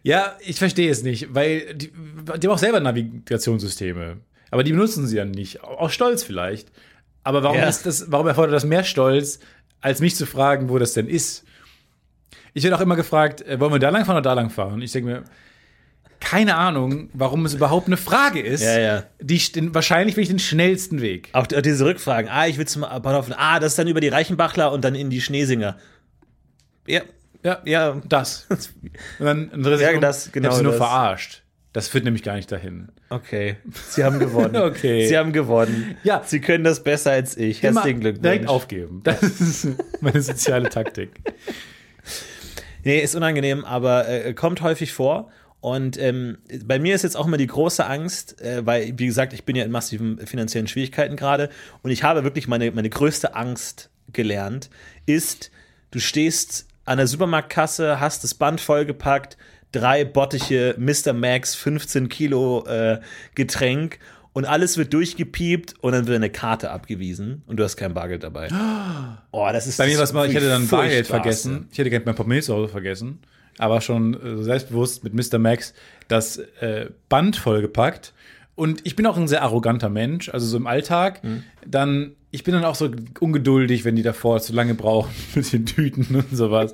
Ja, ich verstehe es nicht, weil die, die haben auch selber Navigationssysteme. Aber die benutzen sie ja nicht. Aus Stolz vielleicht. Aber warum, Ja. ist das, warum erfordert das mehr Stolz, als mich zu fragen, wo das denn ist? Ich werde auch immer gefragt, äh, wollen wir da lang fahren oder da lang fahren? Ich denke mir, keine Ahnung, warum es überhaupt eine Frage ist. Ja, ja. Die, den, wahrscheinlich will ich den schnellsten Weg. Auch diese Rückfragen. Ah, ich will zum Bahnhof. Ah, das ist dann über die Reichenbachler und dann in die Schneesinger. Ja, Ja, ja. das. Und dann, dreht Ja, das, ich genau hab sie nur das. verarscht. Das führt nämlich gar nicht dahin. Okay. Sie haben gewonnen. Okay. Sie haben gewonnen. Ja. Sie können das besser als ich. Herzlichen Glückwunsch. Direkt aufgeben. Das ist meine soziale Taktik. Nee, ist unangenehm, aber äh, kommt häufig vor. Und ähm, bei mir ist jetzt auch immer die große Angst, äh, weil, wie gesagt, ich bin ja in massiven finanziellen Schwierigkeiten gerade und ich habe wirklich meine, meine größte Angst gelernt, ist, du stehst an der Supermarktkasse, hast das Band vollgepackt, drei Bottiche Mr. Max 15 Kilo äh, Getränk und alles wird durchgepiept und dann wird eine Karte abgewiesen und du hast kein Bargeld dabei. Oh, das ist Bei mir war es mal, ich hätte dann Bargeld vergessen. Ich hätte gerne mein Portemonnaie zu Hause vergessen. Aber schon äh, selbstbewusst mit Mr. Max das äh, Band vollgepackt. Und ich bin auch ein sehr arroganter Mensch, also so im Alltag. Dann, ich bin dann auch so ungeduldig, wenn die davor zu lange brauchen mit den Tüten und sowas.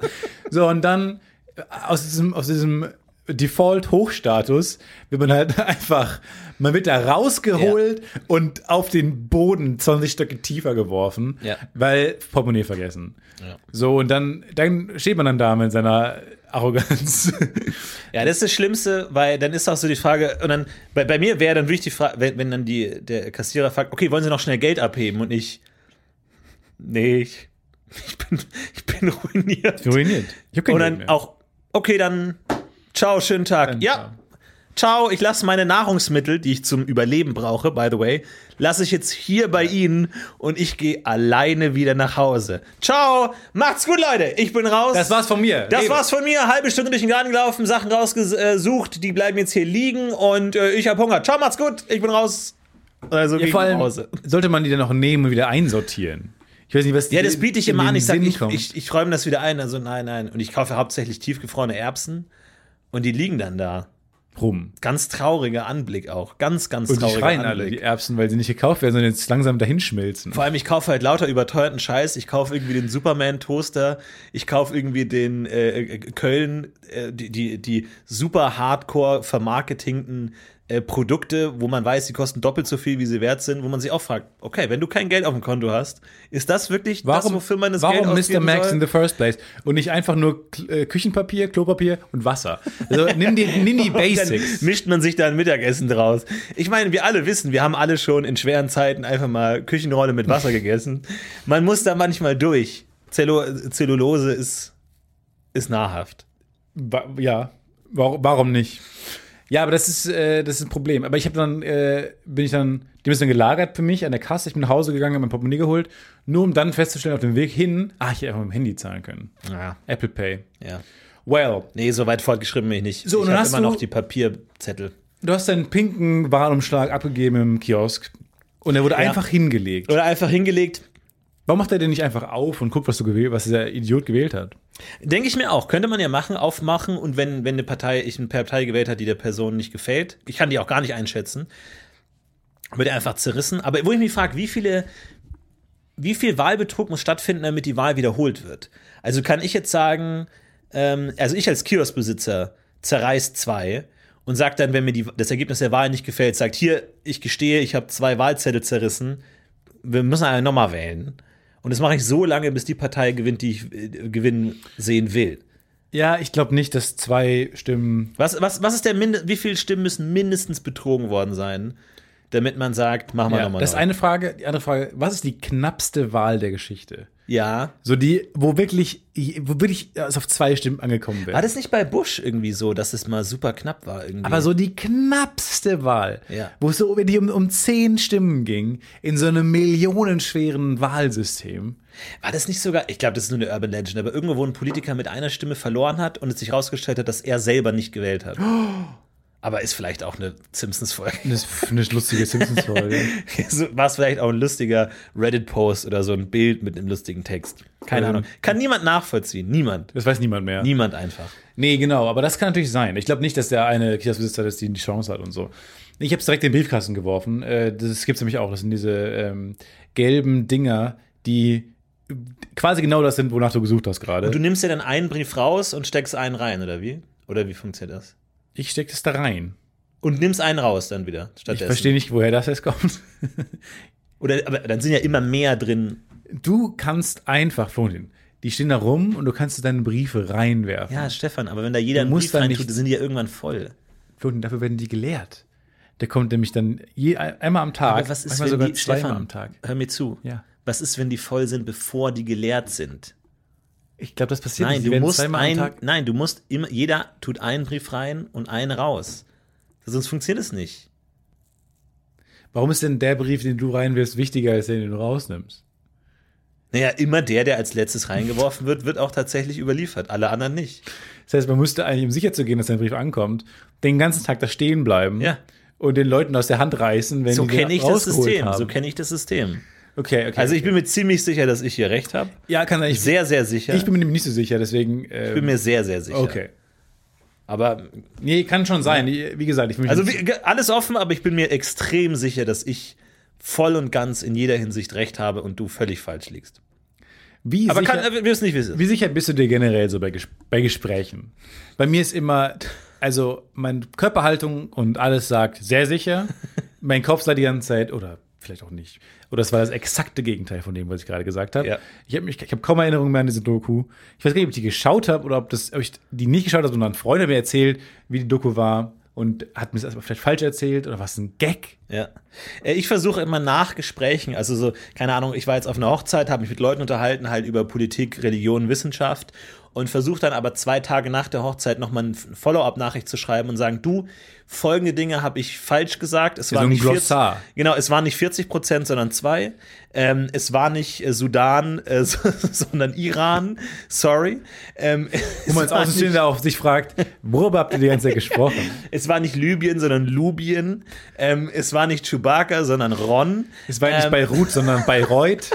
so, und dann äh, aus diesem, aus diesem Default Hochstatus wird man halt einfach, man wird da rausgeholt und auf den Boden 20 Stöcke tiefer geworfen, Ja. weil Portemonnaie vergessen. Ja. So, und dann, dann steht man dann da mit seiner Arroganz. Ja, das ist das Schlimmste, weil dann ist auch so die Frage, und dann, bei, bei mir wäre dann wirklich die Frage, wenn, wenn dann die, der Kassierer fragt, okay, wollen Sie noch schnell Geld abheben? Und ich, nee, ich, ich, bin, ich bin ruiniert. Ruiniert. Ich hab kein Und dann auch, okay, dann, ciao, schönen Tag. Ja, ciao. ciao, ich lasse meine Nahrungsmittel, die ich zum Überleben brauche, by the way, lasse ich jetzt hier bei Ihnen und ich gehe alleine wieder nach Hause. Ciao, macht's gut, Leute, ich bin raus. Das war's von mir. Das Rewe. war's von mir. Halbe Stunde durch den Garten gelaufen, Sachen rausgesucht, die bleiben jetzt hier liegen und äh, ich habe Hunger. Ciao, macht's gut. Ich bin raus. Also Ja, vor nach allem Hause. sollte man die dann auch nehmen und wieder einsortieren. Ich weiß nicht, was Ja, das biete ich immer an. Ich sage, ich, ich, ich räume das wieder ein. Also nein, nein. Und ich kaufe hauptsächlich tiefgefrorene Erbsen und die liegen dann da. rum. Ganz trauriger Anblick auch. Ganz, ganz Und die trauriger schreien Anblick. alle, die Erbsen, weil sie nicht gekauft werden, sondern jetzt langsam dahinschmilzen. Vor allem, ich kaufe halt lauter überteuerten Scheiß. Ich kaufe irgendwie den Superman-Toaster. Ich kaufe irgendwie den äh, äh, Köln, äh, die, die, die super hardcore vermarketingten äh, Produkte, wo man weiß, die kosten doppelt so viel, wie sie wert sind, wo man sich auch fragt, okay, wenn du kein Geld auf dem Konto hast, ist das wirklich das, Warum, wofür man das warum Geld Mr. ausgeben Max soll? in the first place und nicht einfach nur K- äh, Küchenpapier, Klopapier und Wasser? Also nimm die, nimm die Und dann Basics. mischt man sich da ein Mittagessen draus. Ich meine, wir alle wissen, wir haben alle schon in schweren Zeiten einfach mal Küchenrolle mit Wasser gegessen. Man muss da manchmal durch. Zellu Zellulose ist, ist nahrhaft. Wa- Ja, warum, warum nicht? Ja, aber das ist, äh, das ist ein Problem. Aber ich habe dann, äh, bin ich dann, die ist dann gelagert für mich an der Kasse. Ich bin nach Hause gegangen, habe mein Portemonnaie geholt, nur um dann festzustellen auf dem Weg hin, ah, ich hätte einfach mit dem Handy zahlen können. Ja. Apple Pay. ja. Well, Nee, so weit fortgeschritten bin ich nicht. So, und ich dann habe hast immer noch die Papierzettel. du hast deinen pinken Warenumschlag abgegeben im Kiosk und er wurde einfach hingelegt. Oder einfach hingelegt. Warum macht er den nicht einfach auf und guckt, was du gewählt, was dieser Idiot gewählt hat? Denke ich mir auch. Könnte man ja machen, aufmachen und wenn, wenn eine Partei, ich eine Partei gewählt hat, die der Person nicht gefällt, ich kann die auch gar nicht einschätzen, wird er einfach zerrissen. Aber wo ich mich frage, wie viele, wie viel Wahlbetrug muss stattfinden, damit die Wahl wiederholt wird? Also kann ich jetzt sagen, ähm, also ich als Kioskbesitzer zerreiß zwei und sag dann, wenn mir die, das Ergebnis der Wahl nicht gefällt, sagt, hier, ich gestehe, ich habe zwei Wahlzettel zerrissen, wir müssen eine nochmal wählen. Und das mache ich so lange, bis die Partei gewinnt, die ich äh, gewinnen sehen will. Ja, ich glaube nicht, dass zwei Stimmen. Was, was, was ist der Mind wie viele Stimmen müssen mindestens betrogen worden sein, damit man sagt, machen wir Ja, nochmal das ist eine Frage. Die andere Frage, was ist die knappste Wahl der Geschichte? Ja. So die, wo wirklich, wo wirklich es auf zwei Stimmen angekommen wäre. War das nicht bei Bush irgendwie so, dass es mal super knapp war irgendwie? Aber so die knappste Wahl, Ja. wo es so wenn die um, um zehn Stimmen ging, in so einem millionenschweren Wahlsystem. War das nicht sogar, ich glaube, das ist nur eine Urban Legend, aber irgendwo, wo ein Politiker mit einer Stimme verloren hat und es sich herausgestellt hat, dass er selber nicht gewählt hat. Aber ist vielleicht auch eine Simpsons-Folge. Ist eine lustige Simpsons-Folge. So War es vielleicht auch ein lustiger Reddit-Post oder so ein Bild mit einem lustigen Text. Keine Ähm. Ahnung. Kann niemand nachvollziehen. Niemand. Das weiß niemand mehr. Niemand einfach. Nee, genau, aber das kann natürlich sein. Ich glaube nicht, dass der eine Kioskbesitzer das die die Chance hat und so. Ich habe es direkt in den Briefkasten geworfen. Äh, Das gibt's nämlich auch. Das sind diese ähm, gelben Dinger, die quasi genau das sind, wonach du gesucht hast gerade. Du nimmst ja dann einen Brief raus und steckst einen rein, oder wie? Oder wie funktioniert das? Ich stecke das da rein. Und nimmst einen raus dann wieder Ich stattdessen. verstehe nicht, woher das jetzt kommt. Oder aber dann sind ja immer mehr drin. Du kannst einfach, Florentin, die stehen da rum und du kannst deine Briefe reinwerfen. Ja, Stefan, aber wenn da jeder einen Brief reintut, sind die ja irgendwann voll. Florentin, dafür werden die gelehrt. Der kommt nämlich dann je, einmal am Tag, Aber was ist, manchmal wenn sogar die, zweimal Stefan, am Tag. hör mir zu. Ja. Was ist, wenn die voll sind, bevor die geleert sind? Ich glaube, das passiert Nein, nicht. Du musst ein, nein, du musst immer, jeder tut einen Brief rein und einen raus. Sonst funktioniert es nicht. Warum ist denn der Brief, den du reinwirfst, wichtiger als den, den du rausnimmst? Naja, immer der, der als letztes reingeworfen wird, wird auch tatsächlich überliefert. Alle anderen nicht. Das heißt, man müsste eigentlich, um sicher zu gehen, dass dein Brief ankommt, den ganzen Tag da stehen bleiben Ja. und den Leuten aus der Hand reißen, wenn So die kenne ich das System. Haben. So kenne ich das System. Okay, okay. Also ich bin mir ziemlich sicher, dass ich hier recht habe. ja, kann sein. Ich, Sehr, sehr sicher. ich bin mir nämlich nicht so sicher, deswegen. Ähm, Ich bin mir sehr, sehr sicher. okay. Aber Nee, kann schon sein. Wie gesagt, ich mich also wie, alles offen, aber ich bin mir extrem sicher, dass ich voll und ganz in jeder Hinsicht recht habe und du völlig falsch liegst. wie, Aber sicher, kann, wir wissen nicht, es ist. wie sicher bist du dir generell so bei, Ges bei Gesprächen? Bei mir ist immer, also meine Körperhaltung und alles sagt sehr sicher. mein Kopf sagt die ganze Zeit, oder vielleicht auch nicht. Oder es war das exakte Gegenteil von dem, was ich gerade gesagt habe. Ja. Ich habe ich hab kaum Erinnerungen mehr an diese Doku. Ich weiß gar nicht, ob ich die geschaut habe oder ob, das, ob ich die nicht geschaut habe, sondern ein Freund hat mir erzählt, wie die Doku war und hat mir das erstmal vielleicht falsch erzählt oder was ein Gag. Ja. Äh, Ich versuche immer nach Gesprächen, also so, keine Ahnung, ich war jetzt auf einer Hochzeit, habe mich mit Leuten unterhalten, halt über Politik, Religion, Wissenschaft und versuche dann aber zwei Tage nach der Hochzeit nochmal eine Follow-up-Nachricht zu schreiben und sagen, du, folgende Dinge habe ich falsch gesagt. Es war nicht 40, Glossar. Genau, es waren nicht 40 Prozent, sondern zwei. Ähm, es war nicht äh, Sudan, äh, sondern Iran. Sorry. Ähm, Wo man als Außenstehender auch sich fragt, worüber habt ihr die ganze Zeit gesprochen? es war nicht Libyen, sondern Lubien. Ähm, es war nicht Chewbacca, sondern Ron. Es war nicht Ähm, Beirut, sondern Bayreuth.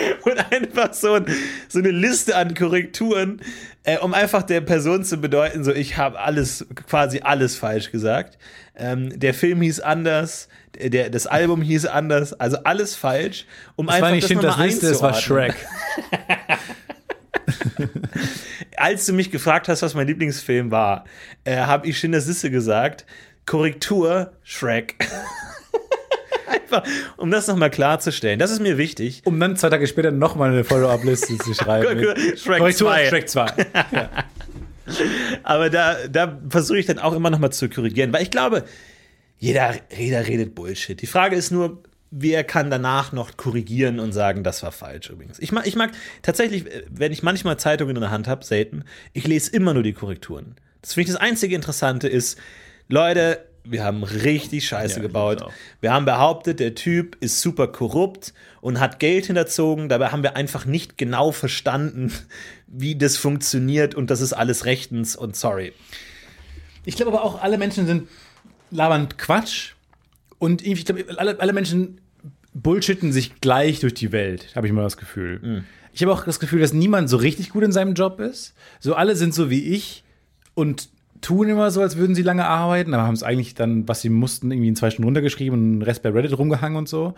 und einfach so, ein, so eine Liste an Korrekturen, äh, um einfach der Person zu bedeuten, so ich habe alles, quasi alles falsch gesagt. Ähm, der Film hieß anders, der, das Album hieß anders, also alles falsch, um Es einfach war nicht das Schindlers Liste, es war. Shrek. Als du mich gefragt hast, was mein Lieblingsfilm war, äh, habe ich Schindlers Liste gesagt, Korrektur, Shrek. einfach, um das nochmal klarzustellen. Das ist mir wichtig. Um dann zwei Tage später nochmal eine Follow-up-Liste zu schreiben. Shrek Korrektur, 2. Shrek 2. Aber da, da versuche ich dann auch immer noch mal zu korrigieren, weil ich glaube, jeder, jeder redet Bullshit. Die Frage ist nur, wer kann danach noch korrigieren und sagen, das war falsch übrigens. Ich mag, ich mag tatsächlich, wenn ich manchmal Zeitungen in der Hand habe, selten, ich lese immer nur die Korrekturen. Das finde ich das einzige Interessante ist, Leute, wir haben richtig Scheiße Ja, gebaut. Wir haben behauptet, der Typ ist super korrupt und hat Geld hinterzogen. Dabei haben wir einfach nicht genau verstanden, wie das funktioniert und das ist alles rechtens und sorry. Ich glaube aber auch, alle Menschen sind labern Quatsch. Und ich glaube, alle, alle Menschen bullshitten sich gleich durch die Welt, habe ich mal das Gefühl. Ich habe auch das Gefühl, dass niemand so richtig gut in seinem Job ist. So alle sind so wie ich und tun immer so, als würden sie lange arbeiten, aber haben es eigentlich dann, was sie mussten, irgendwie in zwei Stunden runtergeschrieben und den Rest bei Reddit rumgehangen und so.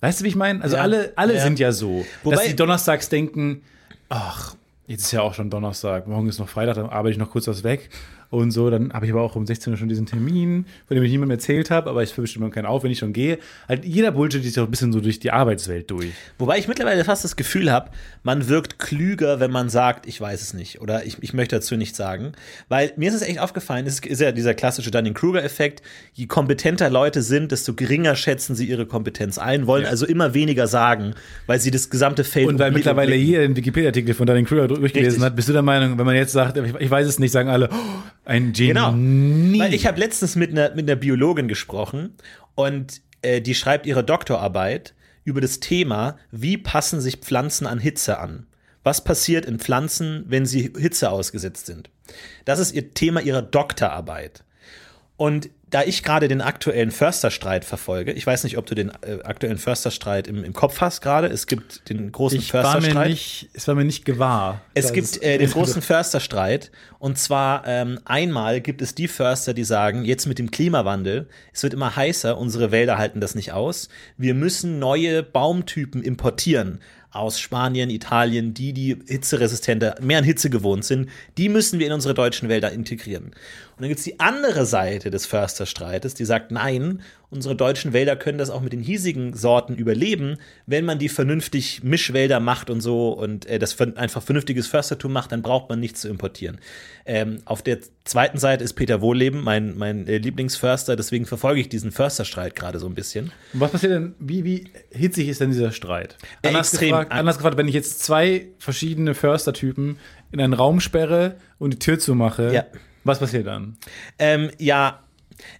Weißt du, wie ich meine? Also Ja. alle, alle Ja. sind ja so. Wobei- dass sie donnerstags denken, ach, jetzt ist ja auch schon Donnerstag, morgen ist noch Freitag, dann arbeite ich noch kurz was weg und so. Dann habe ich aber auch um 16 Uhr schon diesen Termin, von dem ich niemandem erzählt habe, aber ich bestimmt keinen auf, wenn ich schon gehe. Halt jeder Bullshit ist ja auch ein bisschen so durch die Arbeitswelt durch. Wobei ich mittlerweile fast das Gefühl habe, man wirkt klüger, wenn man sagt, ich weiß es nicht oder ich, ich möchte dazu nichts sagen. Weil mir ist es echt aufgefallen, es ist ja dieser klassische Dunning-Kruger-Effekt, je kompetenter Leute sind, desto geringer schätzen sie ihre Kompetenz ein, wollen Ja. also immer weniger sagen, weil sie das gesamte Feld Und weil mit mittlerweile jeder den Wikipedia-Artikel von Dunning Kruger durchgelesen Richtig. hat, bist du der Meinung, wenn man jetzt sagt, ich, ich weiß es nicht, sagen alle, oh, ein Genie. Genau. Weil ich habe letztens mit einer, mit einer Biologin gesprochen und äh, die schreibt ihre Doktorarbeit über das Thema, wie passen sich Pflanzen an Hitze an? Was passiert in Pflanzen, wenn sie Hitze ausgesetzt sind? Das ist ihr Thema ihrer Doktorarbeit. Und da ich gerade den aktuellen Försterstreit verfolge, ich weiß nicht, ob du den äh, aktuellen Försterstreit im, im Kopf hast gerade. Es gibt den großen ich war mir Försterstreit. nicht, es war mir nicht gewahr. Es gibt äh, den großen Försterstreit. Und zwar ähm, einmal gibt es die Förster, die sagen, jetzt mit dem Klimawandel, es wird immer heißer, unsere Wälder halten das nicht aus. Wir müssen neue Baumtypen importieren aus Spanien, Italien, die die hitzeresistenter, mehr an Hitze gewohnt sind. Die müssen wir in unsere deutschen Wälder integrieren. Und dann gibt's die andere Seite des Försterstreites, die sagt, nein, unsere deutschen Wälder können das auch mit den hiesigen Sorten überleben, wenn man die vernünftig Mischwälder macht und so und äh, das einfach vernünftiges Förstertum macht, dann braucht man nichts zu importieren. Ähm, auf der zweiten Seite ist Peter Wohlleben, mein, mein äh, Lieblingsförster, deswegen verfolge ich diesen Försterstreit gerade so ein bisschen. Und was passiert denn, wie, wie hitzig ist denn dieser Streit? Anders, extrem. gefragt, anders gefragt, wenn ich jetzt zwei verschiedene Förstertypen in einen Raum sperre und die Tür zumache, Ja. Was passiert dann? Ähm, ja,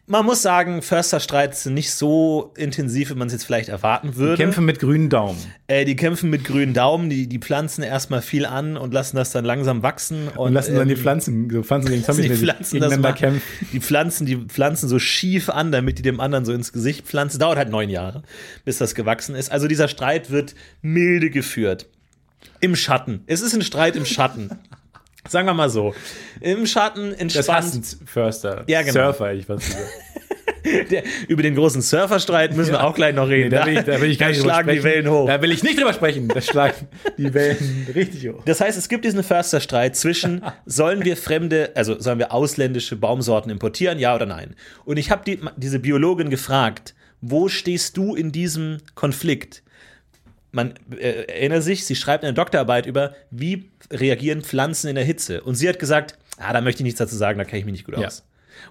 man muss sagen, Försterstreits sind nicht so intensiv, wie man es jetzt vielleicht erwarten würde. Kämpfen mit grünen Daumen. Äh, die kämpfen mit grünen Daumen, die, die pflanzen erstmal viel an und lassen das dann langsam wachsen. Und, Und lassen dann die ähm, Pflanzen, so Pflanzen gegen Zombies die pflanzen das gegeneinander kämpfen. die pflanzen die pflanzen so schief an, damit die dem anderen so ins Gesicht pflanzen. Dauert halt neun Jahre, bis das gewachsen ist. Also dieser Streit wird milde geführt. Im Schatten. Es ist ein Streit im Schatten. Sagen wir mal so. Im Schatten Das entspannt. hassen Förster. Ja, genau. Surfer, ich was gesagt. Der, über den großen Surferstreit müssen wir auch gleich noch reden. da will ich, da will ich gar Da nicht schlagen die sprechen. Wellen hoch. Da will ich nicht drüber sprechen. Da schlagen die Wellen richtig hoch. Das heißt, es gibt diesen Försterstreit zwischen, sollen wir fremde, also sollen wir ausländische Baumsorten importieren, ja oder nein? Und ich habe die, diese Biologin gefragt, wo stehst du in diesem Konflikt? Man äh, erinnert sich, sie schreibt eine Doktorarbeit über, wie reagieren Pflanzen in der Hitze. Und sie hat gesagt, ah, da möchte ich nichts dazu sagen, da kenne ich mich nicht gut Ja. aus.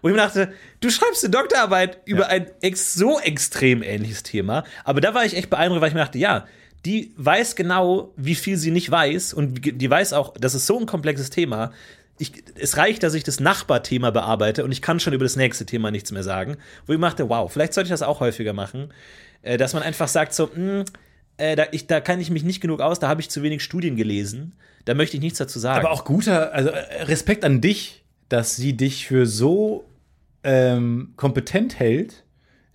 Und ich mir dachte, du schreibst eine Doktorarbeit über Ja. ein ex so extrem ähnliches Thema. Aber da war ich echt beeindruckt, weil ich mir dachte, ja, die weiß genau, wie viel sie nicht weiß. Und die weiß auch, das ist so ein komplexes Thema. Ich, es reicht, dass ich das Nachbarthema bearbeite und ich kann schon über das nächste Thema nichts mehr sagen. Wo ich mir dachte, wow, vielleicht sollte ich das auch häufiger machen. Äh, dass man einfach sagt, so, mh, äh, da, ich, da kann ich mich nicht genug aus, da habe ich zu wenig Studien gelesen. Da möchte ich nichts dazu sagen. Aber auch guter, also äh, Respekt an dich, dass sie dich für so ähm, kompetent hält,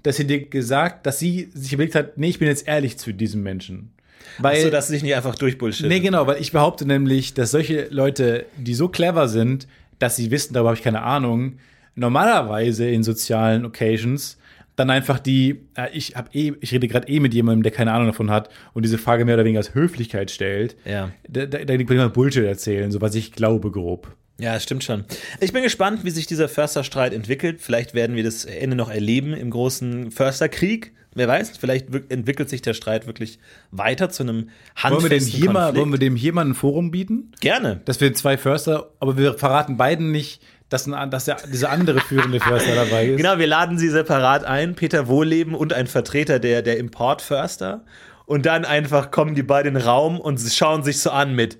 dass sie dir gesagt, dass sie sich überlegt hat, nee, ich bin jetzt ehrlich zu diesem Menschen. Weil, so, dass sie sich nicht einfach durchbullshit. nee, genau, weil ich behaupte nämlich, dass solche Leute, die so clever sind, dass sie wissen, darüber habe ich keine Ahnung, normalerweise in sozialen Occasions dann einfach die, äh, ich habe eh, ich rede gerade eh mit jemandem, der keine Ahnung davon hat und diese Frage mehr oder weniger als Höflichkeit stellt. Ja. Da, da, da kann jemand Bullshit erzählen, so was ich glaube grob. Ja, das stimmt schon. Ich bin gespannt, wie sich dieser Försterstreit entwickelt. Vielleicht werden wir das Ende noch erleben im großen Försterkrieg. Wer weiß, vielleicht entwickelt sich der Streit wirklich weiter zu einem Wollen wir, handfesten wollen wir dem hier mal ein Forum bieten? Gerne. Dass wir zwei Förster, aber wir verraten beiden nicht, dass, ein, dass der, dieser andere führende Förster dabei ist. Genau, wir laden sie separat ein, Peter Wohleben und ein Vertreter der, der Importförster. Und dann einfach kommen die beiden in den Raum und schauen sich so an mit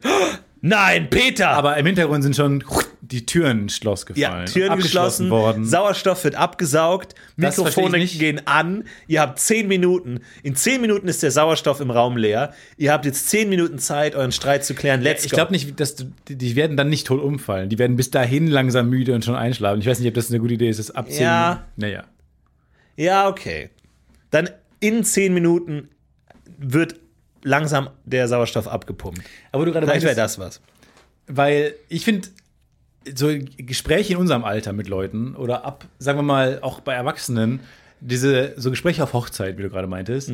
Nein, Peter! Aber im Hintergrund sind schon die Türen ins Schloss Ja, gefallen. Türen abgeschlossen geschlossen, worden. Sauerstoff wird abgesaugt, Das Mikrofone gehen an, ihr habt zehn Minuten. In zehn Minuten ist der Sauerstoff im Raum leer. Ihr habt jetzt zehn Minuten Zeit, euren Streit zu klären. Let's ich glaube nicht, dass die werden dann nicht tot umfallen. Die werden bis dahin langsam müde und schon einschlafen. Ich weiß nicht, ob das eine gute Idee ist, das abzählen. Ja. Naja. Ja, okay. Dann in zehn Minuten wird langsam der Sauerstoff abgepumpt. Aber du gerade Vielleicht wäre das was. Weil ich finde, so Gespräche in unserem Alter mit Leuten oder ab, sagen wir mal, auch bei Erwachsenen, diese so Gespräche auf Hochzeit, wie du gerade meintest,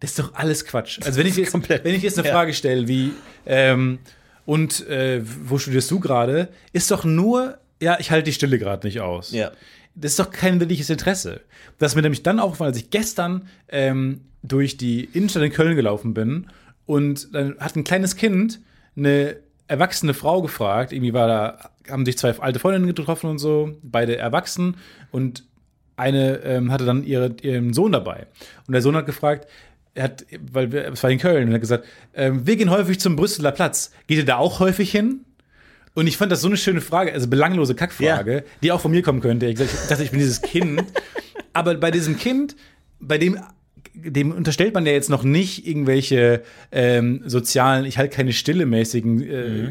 das ist doch alles Quatsch. Also wenn ich jetzt, wenn ich jetzt eine Ja. Frage stelle wie ähm, und äh, wo studierst du gerade, ist doch nur, ja, ich halte die Stille gerade nicht aus. Ja. Das ist doch kein wirkliches Interesse. Das ist mir nämlich dann aufgefallen, als ich gestern ähm, durch die Innenstadt in Köln gelaufen bin und dann hat ein kleines Kind eine erwachsene Frau gefragt, irgendwie war da, haben sich zwei alte Freundinnen getroffen und so, beide erwachsen und eine ähm, hatte dann ihre, ihren Sohn dabei. Und der Sohn hat gefragt, er hat, weil wir, es war in Köln, und er hat gesagt, ähm, wir gehen häufig zum Brüsseler Platz. Geht ihr da auch häufig hin? Und ich fand das so eine schöne Frage, also belanglose Kackfrage, die auch von mir kommen könnte. Ich dachte, ich bin dieses Kind. Aber bei diesem Kind, bei dem, dem unterstellt man ja jetzt noch nicht irgendwelche ähm, sozialen, ich halte keine stille mäßigen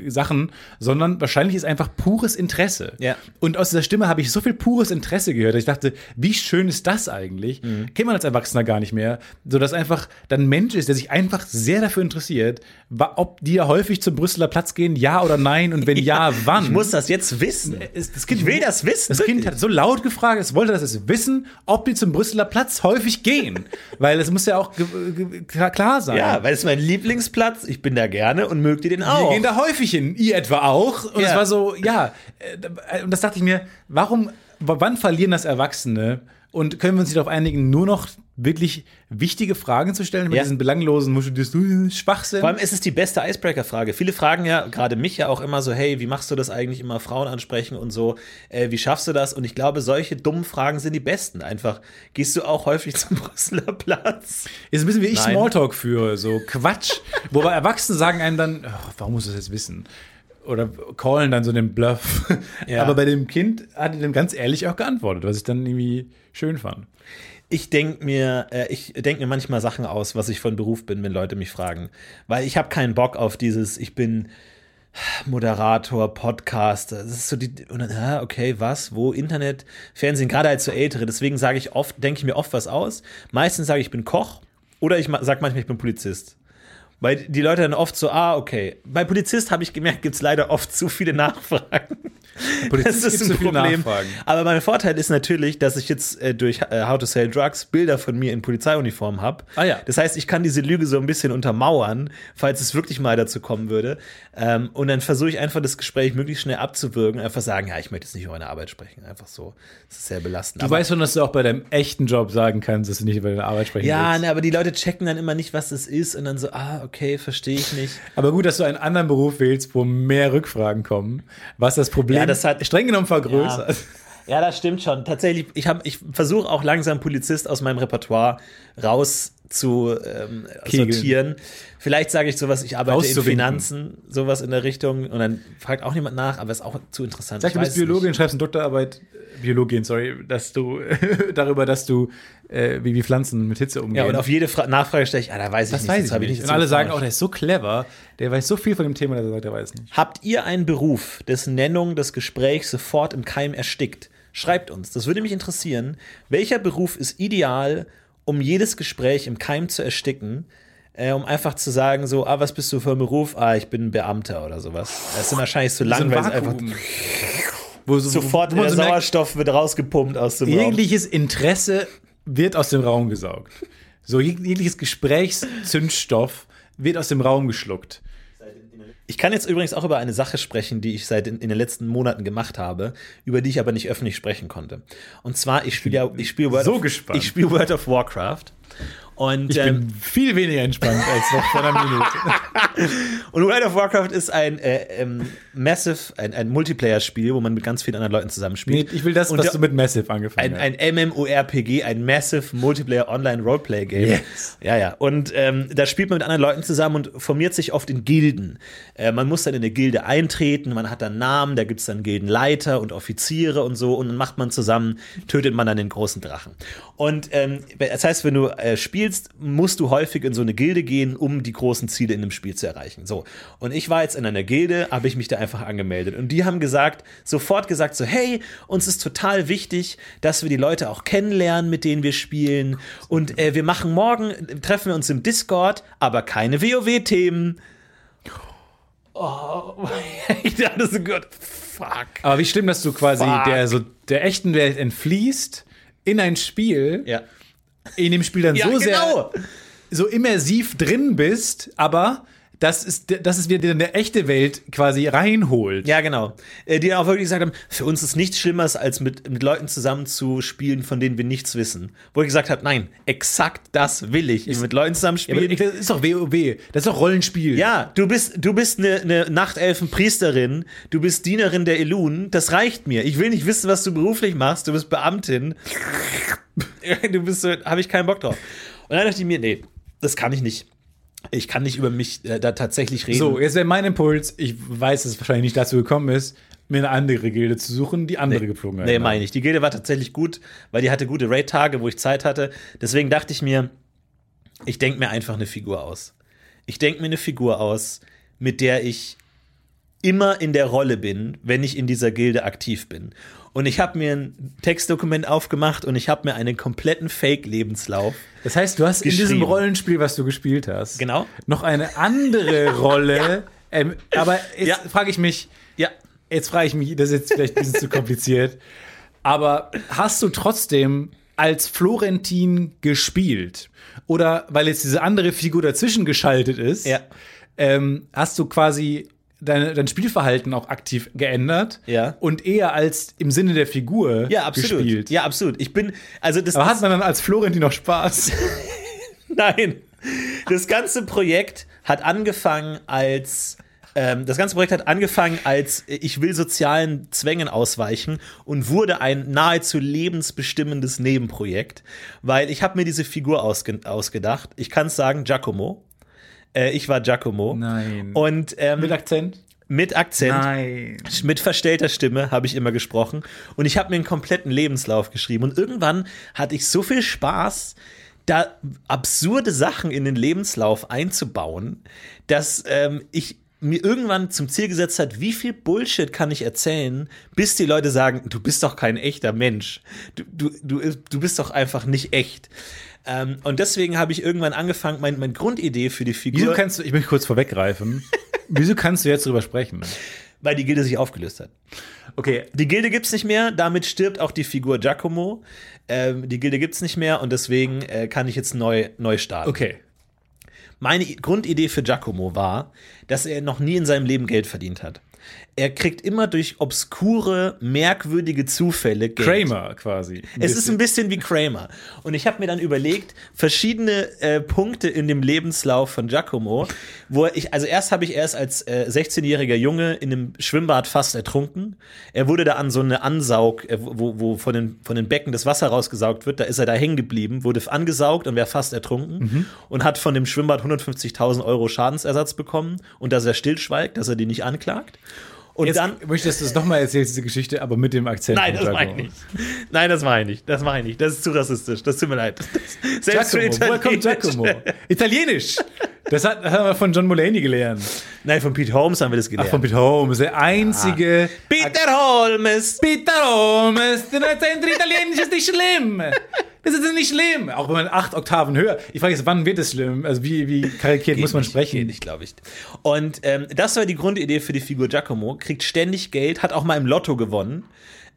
äh, Sachen, sondern wahrscheinlich ist einfach pures Interesse. Ja. Und aus dieser Stimme habe ich so viel pures Interesse gehört, dass ich dachte, wie schön ist das eigentlich? Kennt man als Erwachsener gar nicht mehr, so dass einfach dann ein Mensch ist, der sich einfach sehr dafür interessiert, ob die ja häufig zum Brüsseler Platz gehen, ja oder nein und wenn ja, wann. Ich muss das jetzt wissen. Es- das kind, ich will das wissen. Das Kind hat so laut gefragt, es wollte das wissen, ob die zum Brüsseler Platz häufig gehen. Weil es muss ja auch klar- sein. Ja, weil es ist mein Lieblingsplatz. Ich bin da gerne und mögt ihr den Wir auch. gehen da häufig hin, ihr etwa auch. Und Ja. es war so, ja. äh, Und das dachte ich mir, warum, wann verlieren das Erwachsene? Und können wir uns nicht darauf einigen, nur noch wirklich wichtige Fragen zu stellen mit Ja. diesen belanglosen, du Schwachsinn? Vor allem ist es die beste Icebreaker-Frage. Viele fragen ja, gerade mich ja auch immer so, hey, wie machst du das eigentlich immer, Frauen ansprechen und so, äh, wie schaffst du das? Und ich glaube, solche dummen Fragen sind die besten. Einfach, gehst du auch häufig zum Brüsseler Platz? Ist ein bisschen wie ich Nein. Smalltalk führe, so Quatsch. Wobei Erwachsene sagen einem dann, "Ach, warum muss das jetzt wissen? Oder callen dann so den Bluff. Ja. Aber bei dem Kind hat er dem ganz ehrlich auch geantwortet, was ich dann irgendwie schön fand. Ich denke mir, äh, ich denke mir manchmal Sachen aus, was ich von Beruf bin, wenn Leute mich fragen. Weil ich habe keinen Bock auf dieses, ich bin Moderator, Podcaster. Das ist so die, und dann, ah, okay, was, wo, Internet, Fernsehen, gerade als so Ältere. Deswegen sage ich oft, denke ich mir oft was aus. Meistens sage ich, ich bin Koch oder ich ma- sag manchmal, ich bin Polizist. Weil die Leute dann oft so, ah, okay. Bei Polizist habe ich gemerkt, gibt es leider oft zu viele Nachfragen. Polizist gibt's zu viele Nachfragen. Aber mein Vorteil ist natürlich, dass ich jetzt äh, durch äh, How to Sell Drugs Bilder von mir in Polizeiuniform habe. Ah ja. Das heißt, ich kann diese Lüge so ein bisschen untermauern, falls es wirklich mal dazu kommen würde. Ähm, und dann versuche ich einfach das Gespräch möglichst schnell abzuwürgen, einfach sagen, ja, ich möchte jetzt nicht über meine Arbeit sprechen. Einfach so. Das ist sehr belastend. Du Aber- weißt schon, dass du auch bei deinem echten Job sagen kannst, dass du nicht über deine Arbeit sprechen ja, willst. ne, aber die Leute checken dann immer nicht, was das ist und dann so, ah, okay, verstehe ich nicht. Aber gut, dass du einen anderen Beruf wählst, wo mehr Rückfragen kommen, was das Problem Ja, das hat- streng genommen vergrößert. Ja, das stimmt schon. Tatsächlich, ich, hab- ich versuche auch langsam Polizist aus meinem Repertoire raus zu ähm, sortieren. Vielleicht sage ich sowas, ich arbeite in. Finanzen, sowas in der Richtung und dann fragt auch niemand nach, aber ist auch zu interessant. Sag, du bist Biologin, nicht. schreibst eine Doktorarbeit, Biologin, sorry, dass du darüber, dass du äh, wie, wie Pflanzen mit Hitze umgehen. Ja, und auf jede Fra Nachfrage stelle ich, ah, da weiß ich das nicht. weiß das ich nicht. Und alle sagen auch, der ist so clever, der weiß so viel von dem Thema, dass er sagt, er weiß nicht. Habt ihr einen Beruf, dessen Nennung das Gespräch sofort im Keim erstickt? Schreibt uns, das würde mich interessieren. Welcher Beruf ist ideal, um jedes Gespräch im Keim zu ersticken? Äh, um einfach zu sagen, so, ah, was bist du für ein Beruf? Ah, ich bin ein Beamter oder sowas. Das ist wahrscheinlich zu So lang, ein weil es einfach. Wo so, sofort wo der Sauerstoff wird rausgepumpt aus dem Raum. jegliches Interesse wird aus dem Raum gesaugt. So jeg- jegliches Gesprächszündstoff wird aus dem Raum geschluckt. Ich kann jetzt übrigens auch über eine Sache sprechen, die ich seit in, in den letzten Monaten gemacht habe, über die ich aber nicht öffentlich sprechen konnte. Und zwar, ich spiele ja, ich spiele World, So of- gespannt. ich spiele World of Warcraft. Und, Ich ähm, bin viel weniger entspannt als noch vor einer Minute. und World of Warcraft ist ein äh, ähm, Massive, ein, ein Multiplayer-Spiel, wo man mit ganz vielen anderen Leuten Nee, zusammenspielt. ich will das, Und was du mit Massive angefangen ein, hast. ein MMORPG, ein Massive Multiplayer Online Roleplay Game. Yes. Ja, ja. Und ähm, da spielt man mit anderen Leuten zusammen und formiert sich oft in Gilden. Äh, man muss dann in eine Gilde eintreten, man hat dann Namen, da gibt es dann Gildenleiter und Offiziere und so und dann macht man zusammen, tötet man dann den großen Drachen. Und ähm, das heißt, wenn du äh, spielst, musst du häufig in so eine Gilde gehen, um die großen Ziele in einem Spiel zu erreichen. So. Und ich war jetzt in einer Gilde, habe ich mich da einfach angemeldet. Und die haben gesagt, sofort gesagt so, hey, uns ist total wichtig, dass wir die Leute auch kennenlernen, mit denen wir spielen. Und äh, wir machen morgen, treffen wir uns im Discord, aber keine WoW-Themen. Oh, ich dachte so, Gott, fuck. Aber wie schlimm, dass du quasi Fuck. der, so, der echten Welt entfließt in ein Spiel, Ja, in dem Spiel dann ja so genau. sehr so immersiv drin bist, aber dass es, dass es wieder eine echte Welt quasi reinholt. Ja, genau. Äh, Die auch wirklich gesagt haben, für uns ist nichts Schlimmeres, als mit, mit Leuten zusammen zu spielen, von denen wir nichts wissen. Wo ich gesagt habe, nein, exakt das will ich. mit Leuten zusammen Ja, spielen. ich- das ist doch WoW, das ist doch Rollenspiel. Ja, du bist, du bist eine, eine Nachtelfenpriesterin, du bist Dienerin der Elun, das reicht mir. Ich will nicht wissen, was du beruflich machst, du bist Beamtin. du bist so, habe ich keinen Bock drauf. Und dann dachte ich mir, nee, das kann ich nicht. Ich kann nicht über mich äh, da tatsächlich reden. So, jetzt wäre mein Impuls, ich weiß, dass es wahrscheinlich nicht dazu gekommen ist, mir eine andere Gilde zu suchen, die andere Nee, haben. meine ich. Die Gilde war tatsächlich gut, weil die hatte gute Raid-Tage, wo ich Zeit hatte. Deswegen dachte ich mir, ich denke mir einfach eine Figur aus. Ich denke mir eine Figur aus, mit der ich immer in der Rolle bin, wenn ich in dieser Gilde aktiv bin. Und ich habe mir ein Textdokument aufgemacht und ich habe mir einen kompletten Fake-Lebenslauf. Das heißt, du hast in diesem. Rollenspiel, was du gespielt hast, Genau. noch eine andere Rolle. ähm, aber jetzt Ja. frage ich mich, Ja, jetzt frage ich mich, das ist jetzt vielleicht ein bisschen zu kompliziert, aber hast du trotzdem als Florentin gespielt? Oder weil jetzt diese andere Figur dazwischen geschaltet ist, Ja. ähm, hast du quasi deine, dein Spielverhalten auch aktiv geändert Ja. und eher als im Sinne der Figur ja, absolut. gespielt? Ja, absolut. Ich bin, also das, Aber hat man dann als Florentin noch Spaß? Nein. Das ganze Projekt hat angefangen als ähm, das ganze Projekt hat angefangen als ich will sozialen Zwängen ausweichen und wurde ein nahezu lebensbestimmendes Nebenprojekt, weil ich habe mir diese Figur ausge ausgedacht. Ich kann es sagen, Giacomo. Äh, ich war Giacomo. Nein. Und ähm, Mit Akzent? mit Akzent. Nein. Mit verstellter Stimme habe ich immer gesprochen. Und ich habe mir einen kompletten Lebenslauf geschrieben. Und irgendwann hatte ich so viel Spaß, da absurde Sachen in den Lebenslauf einzubauen, dass ähm, ich mir irgendwann zum Ziel gesetzt hat, wie viel Bullshit kann ich erzählen, bis die Leute sagen, du bist doch kein echter Mensch. Du, du, du, du bist doch einfach nicht echt. Ähm, und deswegen habe ich irgendwann angefangen, mein, meine Grundidee für die Figur, Wieso kannst du, ich möchte kurz vorweggreifen, wieso kannst du jetzt drüber sprechen? weil die Gilde sich aufgelöst hat. Okay, Die Gilde gibt's nicht mehr, damit stirbt auch die Figur Giacomo. Ähm, die Gilde gibt's nicht mehr und deswegen äh, kann ich jetzt neu, neu starten. okay. Meine Grundidee für Giacomo war, dass er noch nie in seinem Leben Geld verdient hat. Er kriegt immer durch obskure, merkwürdige Zufälle Geld. Kramer quasi. Es ist ein bisschen wie Kramer. Und ich habe mir dann überlegt, verschiedene äh, Punkte in dem Lebenslauf von Giacomo, wo ich, also erst habe ich erst als äh, 16-jähriger Junge in einem Schwimmbad fast ertrunken. Er wurde da an so eine Ansaug, äh, wo, wo von, den, von den Becken das Wasser rausgesaugt wird, da ist er da hängen geblieben, wurde angesaugt und wäre fast ertrunken und hat von dem Schwimmbad 150.000 Euro Schadensersatz bekommen und dass er stillschweigt, dass er die nicht anklagt. Und Jetzt dann möchtest du es nochmal erzählen, diese Geschichte, aber mit dem Akzent. Nein, das mache ich nicht. Nein, das mache ich nicht. Das mache ich nicht. Das ist zu rassistisch. Das tut mir leid. Das, selbst für Giacomo, woher kommt Italienisch. Giacomo? Italienisch. Das hat, das haben wir von John Mulaney gelernt. Nein, von Pete Holmes haben wir das gelernt. Ach, von Pete Holmes, der einzige. Peter Holmes. Peter Holmes, der Akzent Italienisch ist nicht schlimm. Das ist nicht schlimm. Auch wenn man acht Oktaven höher. Ich frage jetzt, wann wird es schlimm? Also wie, wie karikiert muss man nicht, sprechen? Geht nicht, glaube ich. Und ähm, das war die Grundidee für die Figur Giacomo. Kriegt ständig Geld, hat auch mal im Lotto gewonnen.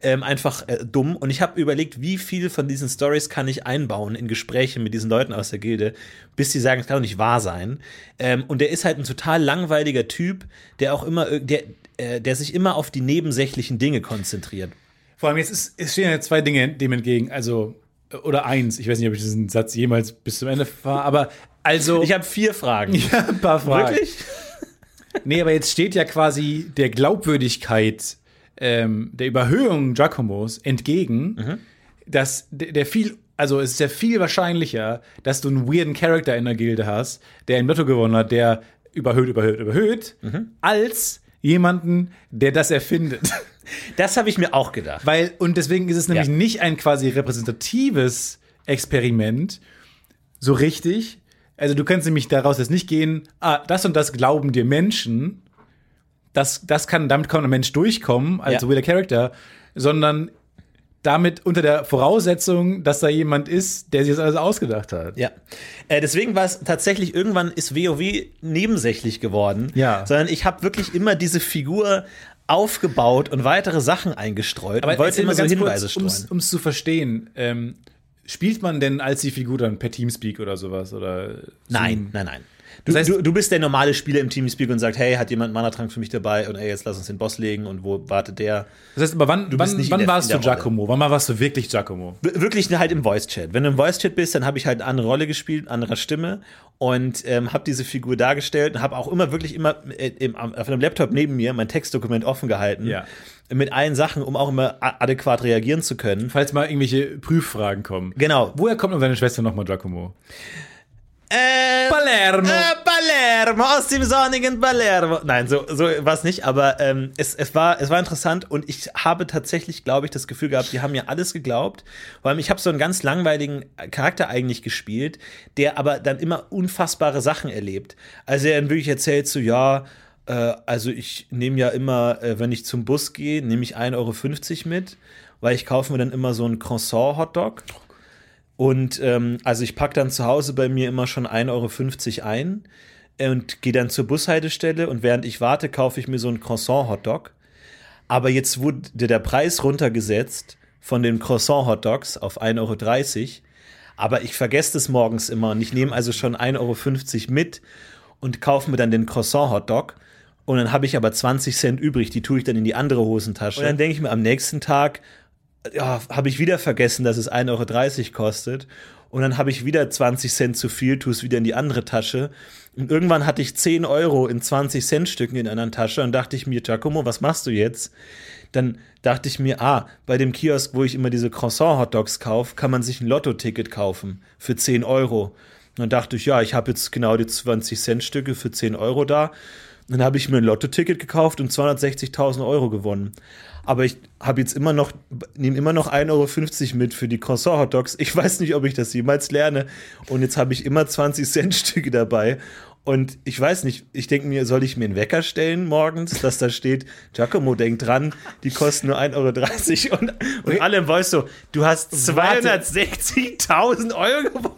Ähm, einfach äh, dumm. Und ich habe überlegt, wie viel von diesen Stories kann ich einbauen in Gespräche mit diesen Leuten aus der Gilde, bis sie sagen, es kann doch nicht wahr sein. Ähm, und der ist halt ein total langweiliger Typ, der auch immer, der, äh, der sich immer auf die nebensächlichen Dinge konzentriert. Vor allem jetzt ist, es stehen ja zwei Dinge dem entgegen. Also, oder eins. Ich weiß nicht, ob ich diesen Satz jemals bis zum Ende fahre, aber also. Ich habe vier Fragen. ja, ein paar Fragen. Wirklich? Nee, aber jetzt steht ja quasi der Glaubwürdigkeit ähm, der Überhöhung Giacomos entgegen, dass der, der viel, also es ist ja viel wahrscheinlicher, dass du einen weirden Charakter in der Gilde hast, der im Lotto gewonnen hat, der überhöht, überhöht, überhöht, als jemanden, der das erfindet. Das habe ich mir auch gedacht. Weil, und deswegen ist es nämlich Ja. nicht ein quasi repräsentatives Experiment, so richtig. Also du kannst nämlich daraus jetzt nicht gehen, ah, das und das glauben dir Menschen, das, das kann, damit kann ein Mensch durchkommen, als Ja. weirder Charakter, sondern damit unter der Voraussetzung, dass da jemand ist, der sich das alles ausgedacht hat. Ja. Äh, deswegen war es tatsächlich, irgendwann ist WoW nebensächlich geworden. Ja. Sondern ich habe wirklich immer diese Figur aufgebaut und weitere Sachen eingestreut und wollte immer so ganz Hinweise kurz, streuen. Um es zu verstehen, ähm, spielt man denn als die Figur dann per Teamspeak oder sowas? Oder Nein, nein, nein. Du, Das heißt- du, du bist der normale Spieler im Teamspeak und sagt, hey, hat jemand einen Mana-Trank für mich dabei? Und ey, jetzt lass uns den Boss legen und wo wartet der? Das heißt, aber wann, wann, wann der- warst du. Giacomo? Wann warst du wirklich Giacomo? Wirklich halt im Voice-Chat. Wenn du im Voice-Chat bist, dann habe ich halt eine andere Rolle gespielt, anderer Stimme und ähm, habe diese Figur dargestellt und habe auch immer wirklich immer äh, im, auf einem Laptop neben mir mein Textdokument offen gehalten. Ja. Mit allen Sachen, um auch immer adäquat reagieren zu können. Falls mal irgendwelche Prüffragen kommen. Genau. Woher kommt denn deine Schwester nochmal Giacomo? Äh, Palermo. Äh, Palermo, aus dem sonnigen Palermo. Nein, so, so war es nicht, aber ähm, es, es, war, es war interessant und ich habe tatsächlich, glaube ich, das Gefühl gehabt, die haben mir alles geglaubt. Vor allem, ich habe so einen ganz langweiligen Charakter eigentlich gespielt, der aber dann immer unfassbare Sachen erlebt. Also er dann wirklich erzählt so, ja, äh, also ich nehme ja immer, äh, wenn ich zum Bus gehe, nehme ich 1,50 Euro mit, weil ich kaufe mir dann immer so einen Croissant-Hotdog. Und ähm, also ich packe dann zu Hause bei mir immer schon 1,50 Euro ein und gehe dann zur Bushaltestelle und während ich warte, kaufe ich mir so einen Croissant-Hotdog. Aber jetzt wurde der Preis runtergesetzt von den Croissant-Hotdogs auf 1,30 Euro. Aber ich vergesse das morgens immer und ich nehme also schon 1,50 Euro mit und kaufe mir dann den Croissant-Hotdog. Und dann habe ich aber 20 Cent übrig, die tue ich dann in die andere Hosentasche. Und dann denke ich mir am nächsten Tag, ja, habe ich wieder vergessen, dass es 1,30 Euro kostet. Und dann habe ich wieder 20 Cent zu viel, tue es wieder in die andere Tasche. Und irgendwann hatte ich 10 Euro in 20 Cent Stücken in einer Tasche und dachte ich mir, Giacomo, was machst du jetzt? Dann dachte ich mir, ah, bei dem Kiosk, wo ich immer diese Croissant-Hotdogs kaufe, kann man sich ein Lotto-Ticket kaufen für 10 Euro. Und dann dachte ich, ja, ich habe jetzt genau die 20 Cent Stücke für 10 Euro da. Dann habe ich mir ein Lotto-Ticket gekauft und 260.000 Euro gewonnen. Aber ich habe jetzt immer noch, nehme immer noch 1,50 Euro mit für die Croissant-Hotdogs. Ich weiß nicht, ob ich das jemals lerne. Und jetzt habe ich immer 20 Cent Stücke dabei. Und ich weiß nicht, ich denke mir, soll ich mir einen Wecker stellen morgens, dass da steht, Giacomo, denk dran, die kosten nur 1,30 Euro. Und, und alle im Voice so, du hast 260.000 Euro gewonnen.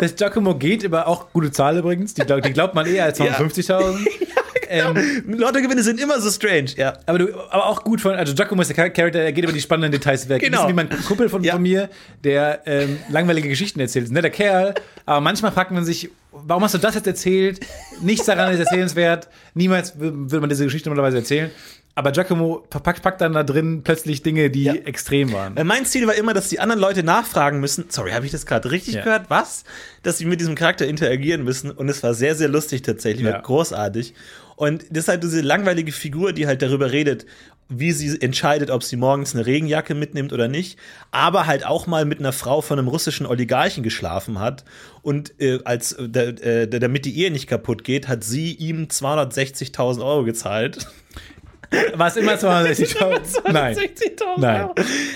Dass Giacomo geht über auch gute Zahl übrigens. Die, glaub- die glaubt man eher als Ja. 250.000. ähm, Lottogewinne sind immer so strange, ja. aber, du, aber auch gut von, also Giacomo ist der Char- Charakter, der geht über die spannenden Details weg. Genau. Ein bisschen wie mein Kumpel von, Ja. von mir, der ähm, langweilige Geschichten erzählt. Ist netter Kerl, aber manchmal fragt man sich, warum hast du das jetzt erzählt? Nichts daran ist erzählenswert. Niemals wür- würde man diese Geschichte normalerweise erzählen. Aber Giacomo packt, packt dann da drin plötzlich Dinge, die Ja. extrem waren. Äh, Mein Ziel war immer, dass die anderen Leute nachfragen müssen. Sorry, habe ich das gerade richtig Ja. gehört? Was? Dass sie mit diesem Charakter interagieren müssen. Und es war sehr, sehr lustig tatsächlich. Ja. War großartig. Und halt diese langweilige Figur, die halt darüber redet, wie sie entscheidet, ob sie morgens eine Regenjacke mitnimmt oder nicht. Aber halt auch mal mit einer Frau von einem russischen Oligarchen geschlafen hat. Und äh, als, äh, äh, damit die Ehe nicht kaputt geht, hat sie ihm 260.000 Euro gezahlt. War es immer 260.000? Nein. 260.000 Nein. Euro.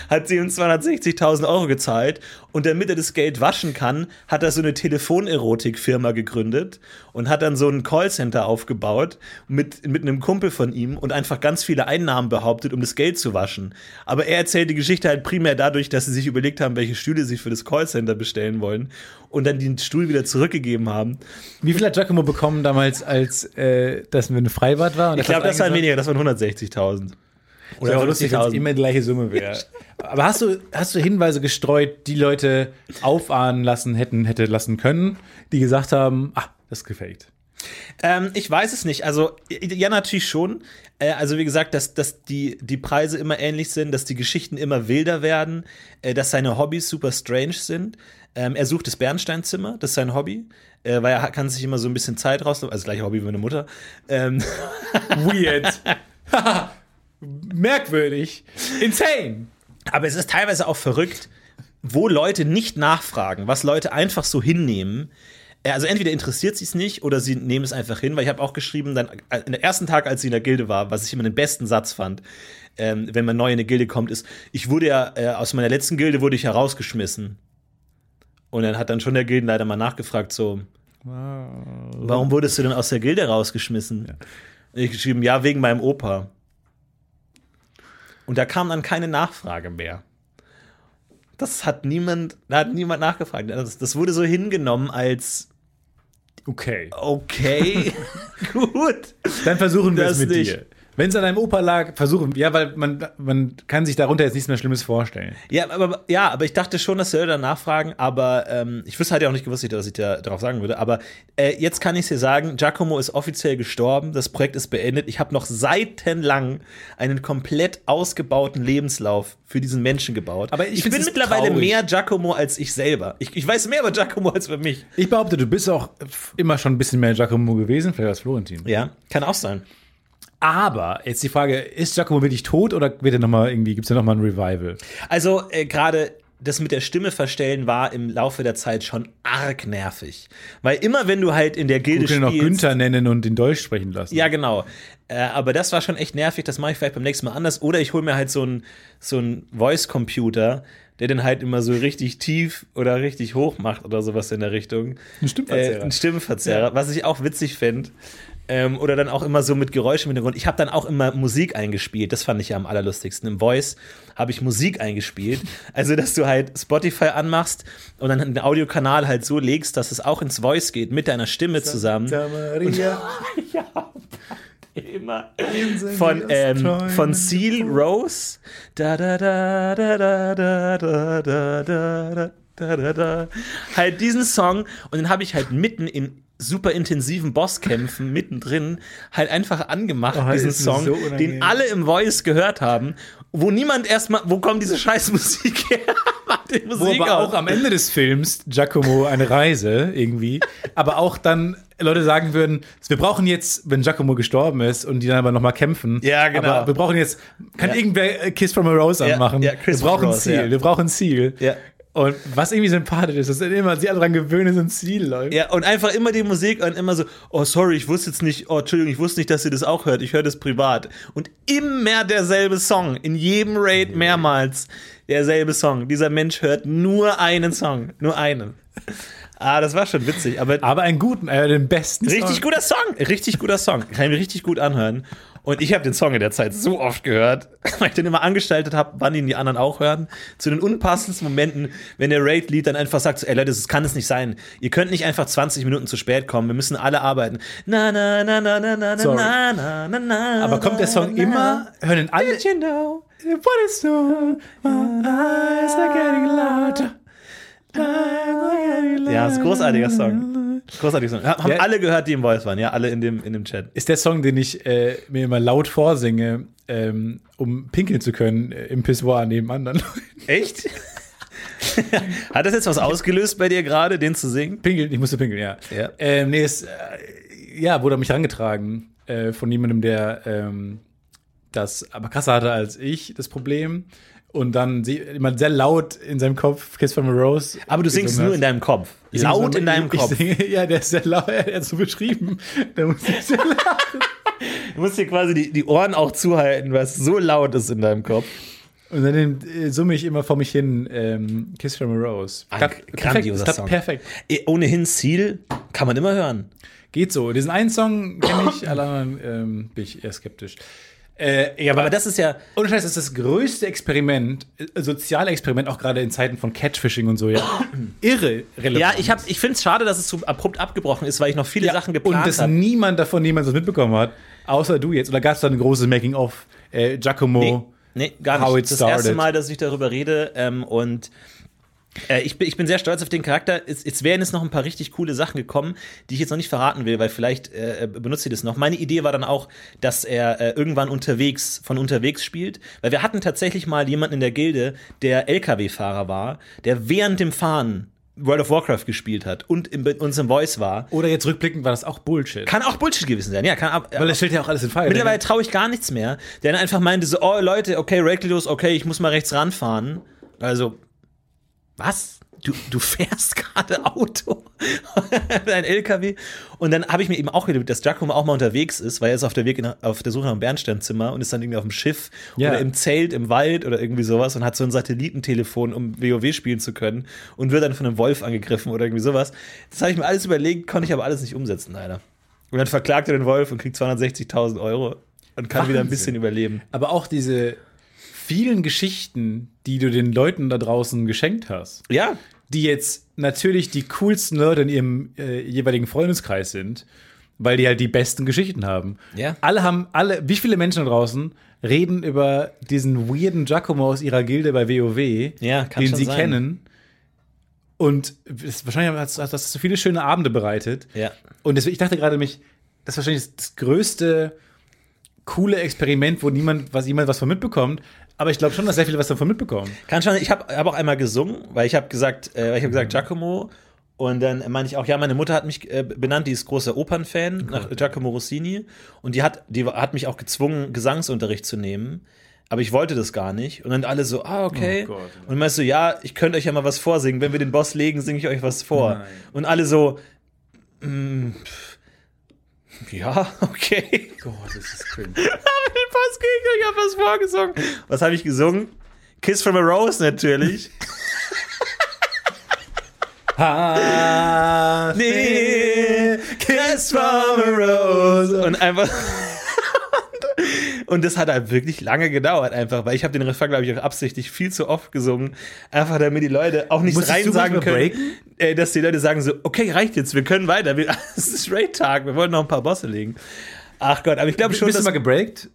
Hat sie ihm 260.000 Euro gezahlt und damit er das Geld waschen kann, hat er so eine Telefonerotikfirma gegründet und hat dann so ein Callcenter aufgebaut mit, mit einem Kumpel von ihm und einfach ganz viele Einnahmen behauptet, um das Geld zu waschen. Aber er erzählt die Geschichte halt primär dadurch, dass sie sich überlegt haben, welche Stühle sie für das Callcenter bestellen wollen und dann den Stuhl wieder zurückgegeben haben. Wie viel hat Giacomo bekommen damals, als äh, das eine Freibad war? Und Ich glaube, das waren weniger, das waren 160.000. Oder auch lustig, wenn es immer die gleiche Summe wäre. Aber hast du, hast du Hinweise gestreut, die Leute aufahnen lassen hätten, hätte lassen können, die gesagt haben, ah, das ist gefaked. Ähm, ich weiß es nicht. Also, ja, natürlich schon. Äh, also, wie gesagt, dass, dass die, die Preise immer ähnlich sind, dass die Geschichten immer wilder werden, äh, dass seine Hobbys super strange sind. Ähm, er sucht das Bernsteinzimmer, das ist sein Hobby, äh, weil er kann sich immer so ein bisschen Zeit rausnehmen, also gleiche Hobby wie meine Mutter. Ähm, Weird. Merkwürdig. Insane. aber es ist teilweise auch verrückt, wo Leute nicht nachfragen, was Leute einfach so hinnehmen. Äh, Also entweder interessiert sie es nicht oder sie nehmen es einfach hin, weil ich habe auch geschrieben, dann äh, in der ersten Tag, als sie in der Gilde war, was ich immer den besten Satz fand, ähm, wenn man neu in eine Gilde kommt, ist, ich wurde ja äh, aus meiner letzten Gilde wurde ich herausgeschmissen. Und dann hat dann schon der Gildenleiter mal nachgefragt, so, warum wurdest du denn aus der Gilde rausgeschmissen? Und ich geschrieben, ja, wegen meinem Opa. Und da kam dann keine Nachfrage mehr. Das hat niemand, da hat niemand nachgefragt. Das, das wurde so hingenommen als Okay. okay, gut. Dann versuchen wir es mit nicht. dir. Wenn es an deinem Opa lag, versuchen Ja, weil man, man kann sich darunter jetzt nichts mehr Schlimmes vorstellen. Ja, aber, ja, aber ich dachte schon, dass Leute danach fragen, aber ähm, ich wüsste halt ja auch nicht gewusst, was ich da darauf sagen würde. Aber äh, jetzt kann ich dir sagen, Giacomo ist offiziell gestorben, das Projekt ist beendet. Ich habe noch seitenlang einen komplett ausgebauten Lebenslauf für diesen Menschen gebaut. Aber ich ich bin mittlerweile traurig. mehr Giacomo als ich selber. Ich, ich weiß mehr über Giacomo als über mich. Ich behaupte, du bist auch immer schon ein bisschen mehr Giacomo gewesen, vielleicht als Florentin. Ja, kann auch sein. Aber jetzt die Frage, ist Giacomo wirklich tot oder wird er noch mal irgendwie, gibt es da nochmal ein Revival? Also äh, gerade das mit der Stimme verstellen war im Laufe der Zeit schon arg nervig. Weil immer wenn du halt in der Gilde Wir können ihn auch spielst, Günther nennen und den Dolch sprechen lassen. Ja, genau. Äh, aber das war schon echt nervig. Das mache ich vielleicht beim nächsten Mal anders. Oder ich hole mir halt so einen so Voice-Computer, der den halt immer so richtig tief oder richtig hoch macht oder sowas in der Richtung. Ein Stimmverzerrer. Äh, ein Stimmverzerrer, was ich auch witzig fände. Ähm, oder dann auch immer so mit Geräuschen im Hintergrund. Ich habe dann auch immer Musik eingespielt. Das fand ich ja am allerlustigsten. Im Voice habe ich Musik eingespielt. Also, dass du halt Spotify anmachst und dann den Audiokanal halt so legst, dass es auch ins Voice geht mit deiner Stimme zusammen. Santa Maria. Immer. Von, ähm, von Seal Rose. Da, da, da, da, da, da, da, da, da, da, da, da. Halt diesen Song und den habe ich halt mitten in super intensiven Bosskämpfen mittendrin halt einfach angemacht, Oh, diesen Song, so den alle im Voice gehört haben, wo niemand erstmal, wo kommt diese scheiß Musik her? Die Wo Musik aber aus. auch am Ende des Films Giacomo eine Reise irgendwie, aber auch dann Leute sagen würden, wir brauchen jetzt, wenn Giacomo gestorben ist und die dann aber nochmal kämpfen, Ja, genau. aber wir brauchen jetzt, kann Ja. irgendwer Kiss from a Rose Ja, anmachen? ja, Kiss wir brauchen Rose, Ziel, ja. wir brauchen Ziel. Und was irgendwie sympathisch ist, dass dann immer sie alle dran gewöhnen, so ein Ziel läuft. Ja, und einfach immer die Musik und immer so, oh sorry, ich wusste jetzt nicht, oh Entschuldigung, ich wusste nicht, dass ihr das auch hört, ich höre das privat. Und immer derselbe Song, in jedem Raid mehrmals derselbe Song. Dieser Mensch hört nur einen Song, nur einen. Ah, das war schon witzig. Aber Aber einen guten, äh, den besten richtig Song. guter Song. Richtig guter Song. Kann ich mir richtig gut anhören. Und ich habe den Song in der Zeit so oft gehört, weil ich den immer angestaltet habe, wann ihn die anderen auch hören. Zu den unpassendsten Momenten, wenn der Raid-Lied dann einfach sagt, so, ey Leute, das kann es nicht sein. Ihr könnt nicht einfach 20 Minuten zu spät kommen. Wir müssen alle arbeiten. Na, na, na, na, na, na, Sorry. na, na, na, na, Aber kommt der Song na, immer, hören ihn alle. Did you know? What is so? My eyes are getting louder. Ja, ist ein großartiger Song. Großartiger Song. Haben Ja. alle gehört, die im Voice waren, ja, alle in dem, in dem Chat. Ist der Song, den ich äh, mir immer laut vorsinge, ähm, um pinkeln zu können äh, im Pissoir neben anderen Leuten. Echt? Hat das jetzt was ausgelöst bei dir gerade, den zu singen? Pinkeln, ich musste pinkeln, ja. Ja. Ähm, nee, es, äh, ja, wurde mich herangetragen äh, von jemandem, der ähm, das aber krasser hatte als ich, das Problem. Und dann immer sehr laut in seinem Kopf Kiss from a Rose. Aber du singst nur in deinem Kopf. Ich Laut in deinem Kopf. Singe, ja, der ist sehr laut, er hat so beschrieben. Da muss sehr laut. Du musst dir quasi die, die Ohren auch zuhalten, weil es so laut ist in deinem Kopf. Und dann äh, summe ich immer vor mich hin ähm, Kiss from a Rose. Ein perfekt, grandioser Song. perfekt. Eh, Ohnehin Ziel kann man immer hören. Geht so. Diesen einen Song kenne ich, alle anderen ähm, bin ich eher skeptisch. Äh, ja, aber, Aber das ist ja, ohne Scheiß, das ist das größte Experiment, äh, soziale Experiment, auch gerade in Zeiten von Catfishing und so, ja. Irre relevant. ja, ich, hab- ich finde es schade, dass es so abrupt abgebrochen ist, weil ich noch viele Sachen Und geplant dass habe. niemand davon niemand was mitbekommen hat, außer du jetzt. Oder gab es da ein großes Making-of? Äh, Giacomo. Nee, nee, gar How nicht. it Das erste started. Mal, dass ich darüber rede ähm, und äh, ich, bin, ich bin sehr stolz auf den Charakter. Es, es wären jetzt noch ein paar richtig coole Sachen gekommen, die ich jetzt noch nicht verraten will, weil vielleicht äh, benutzt ihr das noch. Meine Idee war dann auch, dass er äh, irgendwann unterwegs, von unterwegs spielt, weil wir hatten tatsächlich mal jemanden in der Gilde, der LKW-Fahrer war, der während dem Fahren World of Warcraft gespielt hat und in, in unserem Voice war. Oder jetzt rückblickend war das auch Bullshit. Kann auch Bullshit gewesen sein, ja. Kann, ab- Weil das stellt ja auch alles in Frage. Mittlerweile traue ich gar nichts mehr. Der dann einfach meinte so, oh Leute, okay, Reckless, okay, ich muss mal rechts ranfahren. Also, was? Du, du fährst gerade Auto, ein LKW. Und dann habe ich mir eben auch gedacht, dass Giacomo auch mal unterwegs ist, weil er ist auf der Weg in, auf der Suche nach einem Bernsteinzimmer und ist dann irgendwie auf dem Schiff Ja. oder im Zelt im Wald oder irgendwie sowas und hat so ein Satellitentelefon, um WoW spielen zu können und wird dann von einem Wolf angegriffen oder irgendwie sowas. Das habe ich mir alles überlegt, konnte ich aber alles nicht umsetzen, leider. Und dann verklagt er den Wolf und kriegt 260.000 Euro und kann wieder ein Wahnsinn. bisschen überleben. Aber auch diese vielen Geschichten, die du den Leuten da draußen geschenkt hast, Ja, die jetzt natürlich die coolsten Leute in ihrem äh, jeweiligen Freundeskreis sind, weil die halt die besten Geschichten haben. Ja. Alle haben, alle, wie viele Menschen da draußen reden über diesen weirden Giacomo aus ihrer Gilde bei WoW, Ja, den sie sein. kennen. Und es, wahrscheinlich hast, hast, hast du viele schöne Abende bereitet. Ja. Und deswegen, ich dachte gerade mich, das ist wahrscheinlich das größte coole Experiment, wo niemand was, jemand was von mitbekommt. Aber ich glaube schon, dass sehr viele was davon mitbekommen. kann schon. Ich habe hab auch einmal gesungen, weil ich habe gesagt, äh, ich habe gesagt Giacomo und dann meinte ich auch, ja, meine Mutter hat mich äh, benannt, die ist großer Opernfan nach Giacomo Rossini und die hat die hat mich auch gezwungen Gesangsunterricht zu nehmen. Aber ich wollte das gar nicht. Und dann alle so, ah, okay. Oh Gott. und meinst du, ja, ich könnte euch ja mal was vorsingen. Wenn wir den Boss legen, singe ich euch was vor. Nein. Und alle so, mm, pff, ja, okay. Gott, das ist cringe. Boss gegen, ich habe was vorgesungen. Was habe ich gesungen? Kiss from a Rose natürlich. Nee, kiss from a rose. Und einfach. Und das hat halt wirklich lange gedauert, einfach, weil ich habe den Refrain, glaube ich, auch absichtlich viel zu oft gesungen. Einfach damit die Leute auch nicht rein sagen können, äh, dass die Leute sagen so, okay, reicht jetzt, wir können weiter. Wir, es ist Raid-Tag, wir wollen noch ein paar Bosse legen. Ach Gott, aber ich glaube schon, Bist du mal gebreakt?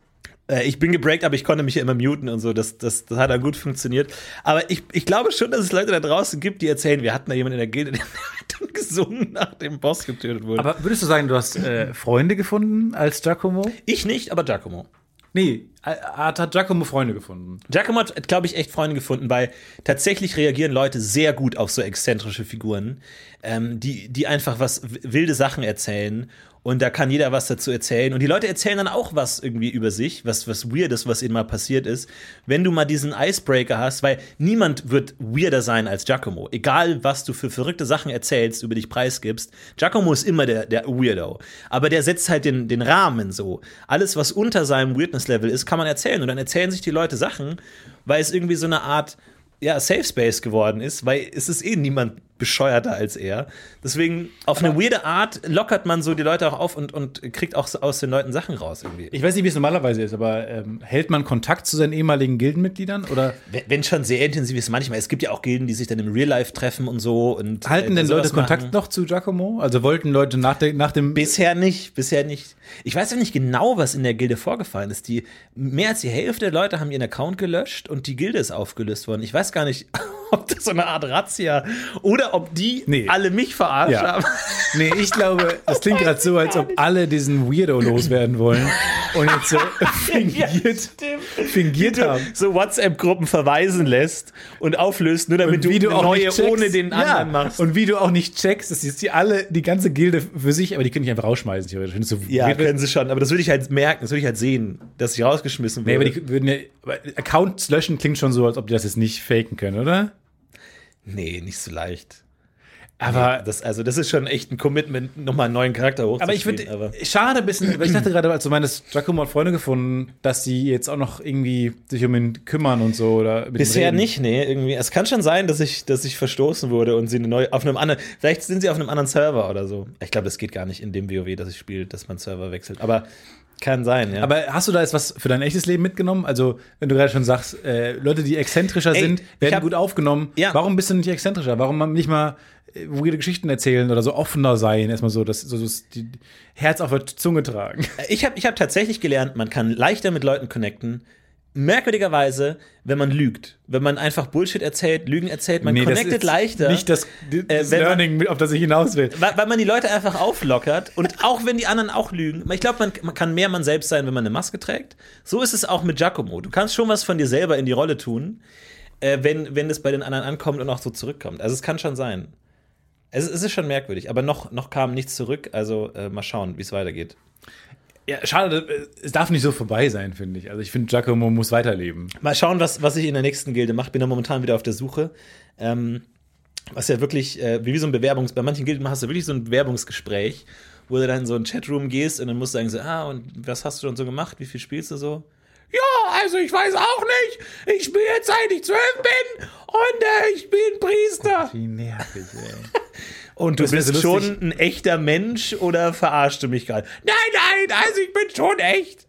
Äh, ich bin gebreakt, aber ich konnte mich ja immer muten und so. Das, das, das hat dann gut funktioniert. Aber ich, ich glaube schon, dass es Leute da draußen gibt, die erzählen, wir hatten da jemanden in der Gilde, der hat dann gesungen, nachdem Boss getötet wurde. Aber würdest du sagen, du hast äh, Freunde gefunden als Giacomo? ich nicht, aber Giacomo. Nee, äh, hat, hat Giacomo Freunde gefunden. Giacomo hat, glaube ich, echt Freunde gefunden, weil tatsächlich reagieren Leute sehr gut auf so exzentrische Figuren, ähm, die, die einfach was wilde Sachen erzählen. Und da kann jeder was dazu erzählen. Und die Leute erzählen dann auch was irgendwie über sich, was, was Weirdes, was ihnen mal passiert ist. Wenn du mal diesen Icebreaker hast, weil niemand wird weirder sein als Giacomo. Egal, was du für verrückte Sachen erzählst, über dich preisgibst. Giacomo ist immer der, der Weirdo. Aber der setzt halt den, den Rahmen so. Alles, was unter seinem Weirdness-Level ist, kann man erzählen. Und dann erzählen sich die Leute Sachen, weil es irgendwie so eine Art ja, Safe Space geworden ist, weil es ist eh niemand bescheuerter als er. Deswegen, auf eine weirde Art lockert man so die Leute auch auf und, und kriegt auch so aus den Leuten Sachen raus irgendwie. Ich weiß nicht, wie es normalerweise ist, aber ähm, hält man Kontakt zu seinen ehemaligen Gildenmitgliedern? Oder Wenn- Wenn schon sehr intensiv ist, manchmal. Es gibt ja auch Gilden, die sich dann im Real Life treffen und so. Und, halten äh, denn Leute Kontakt machen. noch zu Giacomo? Also wollten Leute nach, der, nach dem. Bisher nicht, bisher nicht. Ich weiß ja nicht genau, was in der Gilde vorgefallen ist. Die, mehr als die Hälfte der Leute haben ihren Account gelöscht und die Gilde ist aufgelöst worden. Ich weiß gar nicht, ob das so eine Art Razzia oder ob die Nee. alle mich verarscht Ja. haben. Nee, ich glaube, das klingt gerade so, als ob alle diesen Weirdo loswerden wollen und jetzt so fingiert, fingiert haben. So WhatsApp-Gruppen verweisen lässt und auflöst, nur damit du, eine neue ohne den anderen ja, machst. Und wie du auch nicht checkst, dass jetzt die alle, die ganze Gilde für sich, aber die können dich einfach rausschmeißen, theoretisch. So ja, können sie schon, aber das würde ich halt merken, das würde ich halt sehen, dass ich rausgeschmissen Nee, wurde. aber die würden ja, Accounts löschen klingt schon so, als ob die das jetzt nicht faken können, oder? Nee, nicht so leicht. Aber, Das, also, das ist schon echt ein Commitment, nochmal einen neuen Charakter hochzuziehen. aber ich finde, schade ein bisschen, weil ich dachte gerade, als du meinst, Giacomo hat Freunde gefunden, dass die jetzt auch noch irgendwie sich um ihn kümmern und so, oder Bisher nicht, nee, irgendwie. Es kann schon sein, dass ich, dass ich verstoßen wurde und sie eine neue, auf einem anderen, vielleicht sind sie auf einem anderen Server oder so. Ich glaube, das geht gar nicht in dem WoW, das ich spiele, dass man Server wechselt. Aber kann sein, ja. Aber hast du da jetzt was für dein echtes Leben mitgenommen? Also, wenn du gerade schon sagst, äh, Leute, die exzentrischer Ey, sind, werden hab- gut aufgenommen. Ja. Warum bist du nicht exzentrischer? Warum nicht mal äh, weirde Geschichten erzählen oder so offener sein? Erstmal so, das, so, so das die Herz auf der Zunge tragen. ich habe ich hab tatsächlich gelernt, man kann leichter mit Leuten connecten. Merkwürdigerweise, wenn man lügt. Wenn man einfach Bullshit erzählt, Lügen erzählt, man das connectet leichter. Nicht das, das wenn man- Learning, mit- auf das ich hinaus will. weil, weil man die Leute einfach auflockert und auch wenn die anderen auch lügen. Ich glaube, man, man kann mehr man selbst sein, wenn man eine Maske trägt. So ist es auch mit Giacomo. Du kannst schon was von dir selber in die Rolle tun, äh, wenn, wenn es bei den anderen ankommt und auch so zurückkommt. Also es kann schon sein. Es, es ist schon merkwürdig, aber noch, noch kam nichts zurück. Also äh, mal schauen, wie es weitergeht. Ja, schade, es darf nicht so vorbei sein, finde ich. Also ich finde, Giacomo muss weiterleben. Mal schauen, was, was ich in der nächsten Gilde mache. Bin da momentan wieder auf der Suche. Ähm, was ja wirklich, äh, wie so ein Bewerbungs-, bei manchen Gilden hast du wirklich so ein Bewerbungsgespräch, wo du dann in so einen Chatroom gehst und dann musst du sagen so, ah, und was hast du denn so gemacht? Wie viel spielst du so? Ja, also ich weiß auch nicht. Ich spiele jetzt seit ich zwölf bin und äh, ich bin Priester. Wie nervig, ey. Und du Das bist schon ein echter Mensch oder verarschst du mich gerade? Nein, nein, also ich bin schon echt.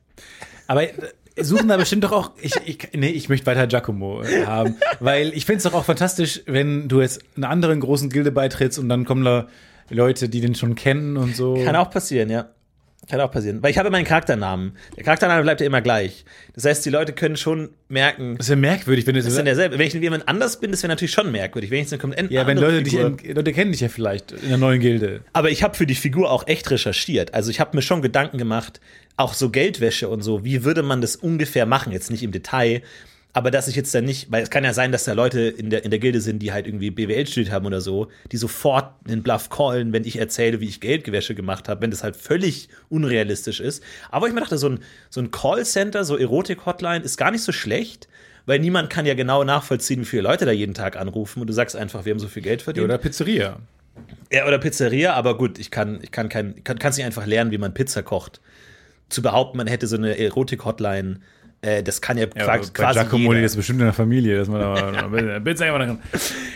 Aber äh, suchen da bestimmt doch auch. Ich, ich, nee, ich möchte weiter Giacomo äh, haben. weil ich finde es doch auch fantastisch, wenn du jetzt einer anderen großen Gilde beitrittst und dann kommen da Leute, die den schon kennen und so. Kann auch passieren, ja. Kann auch passieren. Weil ich habe meinen Charakternamen. Der Charaktername bleibt ja immer gleich. Das heißt, die Leute können schon merken, Das ist ja merkwürdig, wenn du das ist dann derselbe. Wenn ich jemand anders bin, das wäre natürlich schon merkwürdig. Wenn ich jetzt eine komplett Ja, wenn Leute dich, Figur- Leute kennen dich ja vielleicht in der neuen Gilde. Aber ich habe für die Figur auch echt recherchiert. Also ich habe mir schon Gedanken gemacht, auch so Geldwäsche und so. Wie würde man das ungefähr machen? Jetzt nicht im Detail. Aber dass ich jetzt dann nicht, weil es kann ja sein, dass da Leute in der, in der Gilde sind, die halt irgendwie BWL studiert haben oder so, die sofort den Bluff callen, wenn ich erzähle, wie ich Geldgewäsche gemacht habe, wenn das halt völlig unrealistisch ist. Aber ich mir dachte, so ein, so ein Callcenter, so Erotik-Hotline ist gar nicht so schlecht, weil niemand kann ja genau nachvollziehen, wie viele Leute da jeden Tag anrufen und du sagst einfach, wir haben so viel Geld verdient. Oder Pizzeria. Ja, oder Pizzeria, aber gut, ich kann, ich kann kein, kann, kann's nicht einfach lernen, wie man Pizza kocht. Zu behaupten, man hätte so eine Erotik-Hotline, äh, das kann ja, Ja, qua- aber bei quasi Giacomo jeder. das ist bestimmt in der Familie, dass man da immer kann.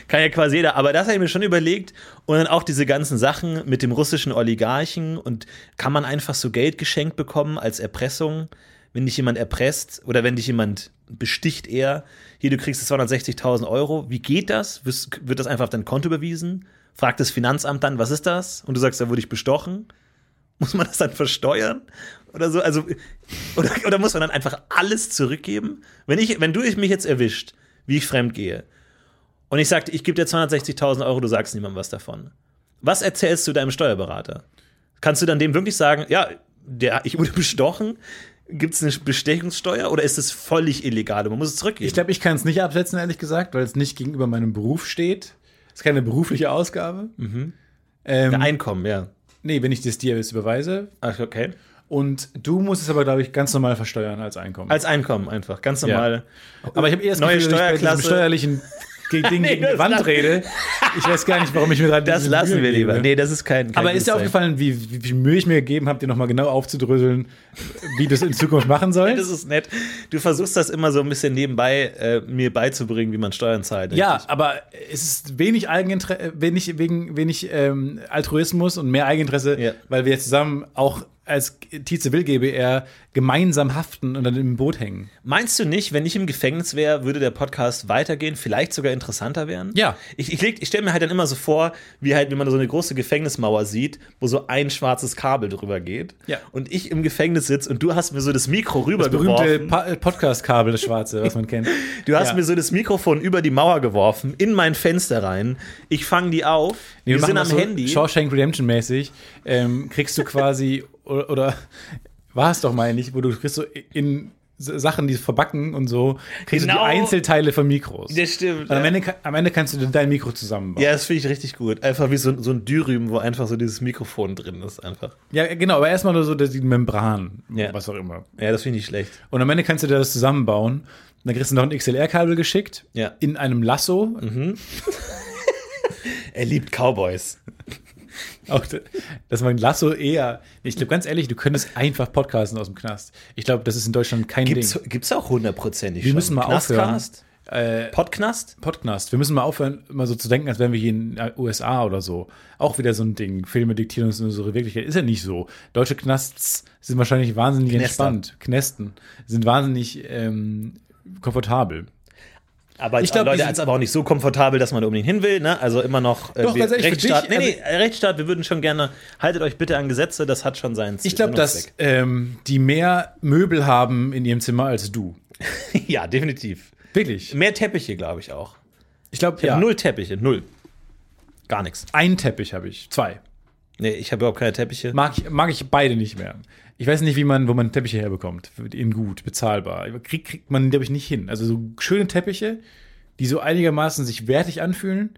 Kann ja quasi jeder. Aber das habe ich mir schon überlegt. Und dann auch diese ganzen Sachen mit dem russischen Oligarchen und kann man einfach so Geld geschenkt bekommen als Erpressung, wenn dich jemand erpresst oder wenn dich jemand besticht eher. Hier, du kriegst 260.000 Euro. Wie geht das? Wird das einfach auf dein Konto überwiesen? Fragt das Finanzamt dann, was ist das? Und du sagst, da wurde ich bestochen. Muss man das dann versteuern? Oder so? Also, oder, oder muss man dann einfach alles zurückgeben? Wenn, ich, wenn du mich jetzt erwischt, wie ich fremd gehe, und ich sagte, ich gebe dir 260.000 Euro, du sagst niemandem was davon. Was erzählst du deinem Steuerberater? Kannst du dann dem wirklich sagen, ja, der, ich wurde bestochen? Gibt es eine Bestechungssteuer oder ist es völlig illegal? und Man muss es zurückgeben. Ich glaube, ich kann es nicht absetzen, ehrlich gesagt, weil es nicht gegenüber meinem Beruf steht. Es ist keine berufliche Ausgabe. Ähm, Der Einkommen, ja. nee, wenn ich das dir jetzt überweise. Ach, okay. Und du musst es aber, glaube ich, ganz normal versteuern als Einkommen. Als Einkommen einfach, ganz normal. aber ich habe eher das Neue Gefühl, dass ich Steuerklasse. steuerlichen Ding Nee, gegen die Wand rede. Ich weiß gar nicht, warum ich mir gerade Das lassen Mühe wir lieber. gebe. Nee, das ist kein. kein Aber ist dir aufgefallen, wie, wie viel Mühe ich mir gegeben habe, dir nochmal genau aufzudröseln, wie du es in Zukunft machen sollst? Das ist nett. Du versuchst das immer so ein bisschen nebenbei äh, mir beizubringen, wie man Steuern zahlt. Ja, aber es ist wenig Eigeninteresse, wenig, wegen, wenig ähm, Altruismus und mehr Eigeninteresse, Ja. weil wir zusammen auch als Tietze Will GBR gemeinsam haften und dann im Boot hängen. Meinst du nicht, wenn ich im Gefängnis wäre, würde der Podcast weitergehen, vielleicht sogar interessanter werden? Ja. Ich, ich, ich stelle mir halt dann immer so vor, wie halt, wenn man so eine große Gefängnismauer sieht, wo so ein schwarzes Kabel drüber geht. Ja. Und ich im Gefängnis sitze und du hast mir so das Mikro Das berühmte rübergeworfen. pa äh, Podcast-Kabel, das schwarze, was man kennt. Du hast Ja. mir so das Mikrofon über die Mauer geworfen, in mein Fenster rein. Ich fange die auf. Nee, wir sind machen am so Handy. Shawshank Redemption-mäßig, ähm, kriegst du quasi, oder, oder war es doch mal nicht, wo du kriegst so in Sachen, die verbacken und so, kriegst Genau. du die Einzelteile von Mikros. Das stimmt. Und am ja. Ende, am Ende kannst du dein Mikro zusammenbauen. Ja, das finde ich richtig gut. Einfach wie so, so ein Dürüm, wo einfach so dieses Mikrofon drin ist, einfach. Ja, genau, aber erstmal nur so die Membran, Ja. was auch immer. Ja, das finde ich nicht schlecht. Und am Ende kannst du dir das zusammenbauen. Dann kriegst du noch ein XLR-Kabel geschickt. Ja. In einem Lasso. Er liebt Cowboys. Auch, dass man Lasso eher. Ich glaube, ganz ehrlich, du könntest einfach podcasten aus dem Knast. Ich glaube, das ist in Deutschland kein Gibt's, Ding. gibt's auch hundertprozentig Wir schon. müssen mal aufhören. Knastcast? Äh, Podknast? Podcast. Wir müssen mal aufhören, immer so zu denken, als wären wir hier in den USA oder so. Auch wieder so ein Ding. Filme diktieren uns unsere Wirklichkeit. Ist ja nicht so. Deutsche Knasts sind wahrscheinlich wahnsinnig Knester. entspannt. Knästen sind wahnsinnig ähm, komfortabel. Aber Ich glaub, Leute, ist aber auch nicht so komfortabel, dass man da unbedingt hin will. Ne? Also immer noch äh, Doch, wir- ehrlich, Rechtsstaat. dich, nee, nee, Rechtsstaat, wir würden schon gerne, haltet euch bitte an Gesetze, das hat schon seinen Ich glaube, dass ähm, die mehr Möbel haben in ihrem Zimmer als du. Ja, definitiv. Wirklich. Mehr Teppiche, glaube ich auch. Ich glaube, Ich ja. habe null Teppiche, null. Gar nichts. Ein Teppich habe ich. Zwei. Nee, ich habe überhaupt keine Teppiche. Mag ich, mag ich beide nicht mehr. Ich weiß nicht, wie man, wo man Teppiche herbekommt. Ihn gut, bezahlbar. Krieg, kriegt man, glaube ich, nicht hin. Also so schöne Teppiche, die so einigermaßen sich wertig anfühlen.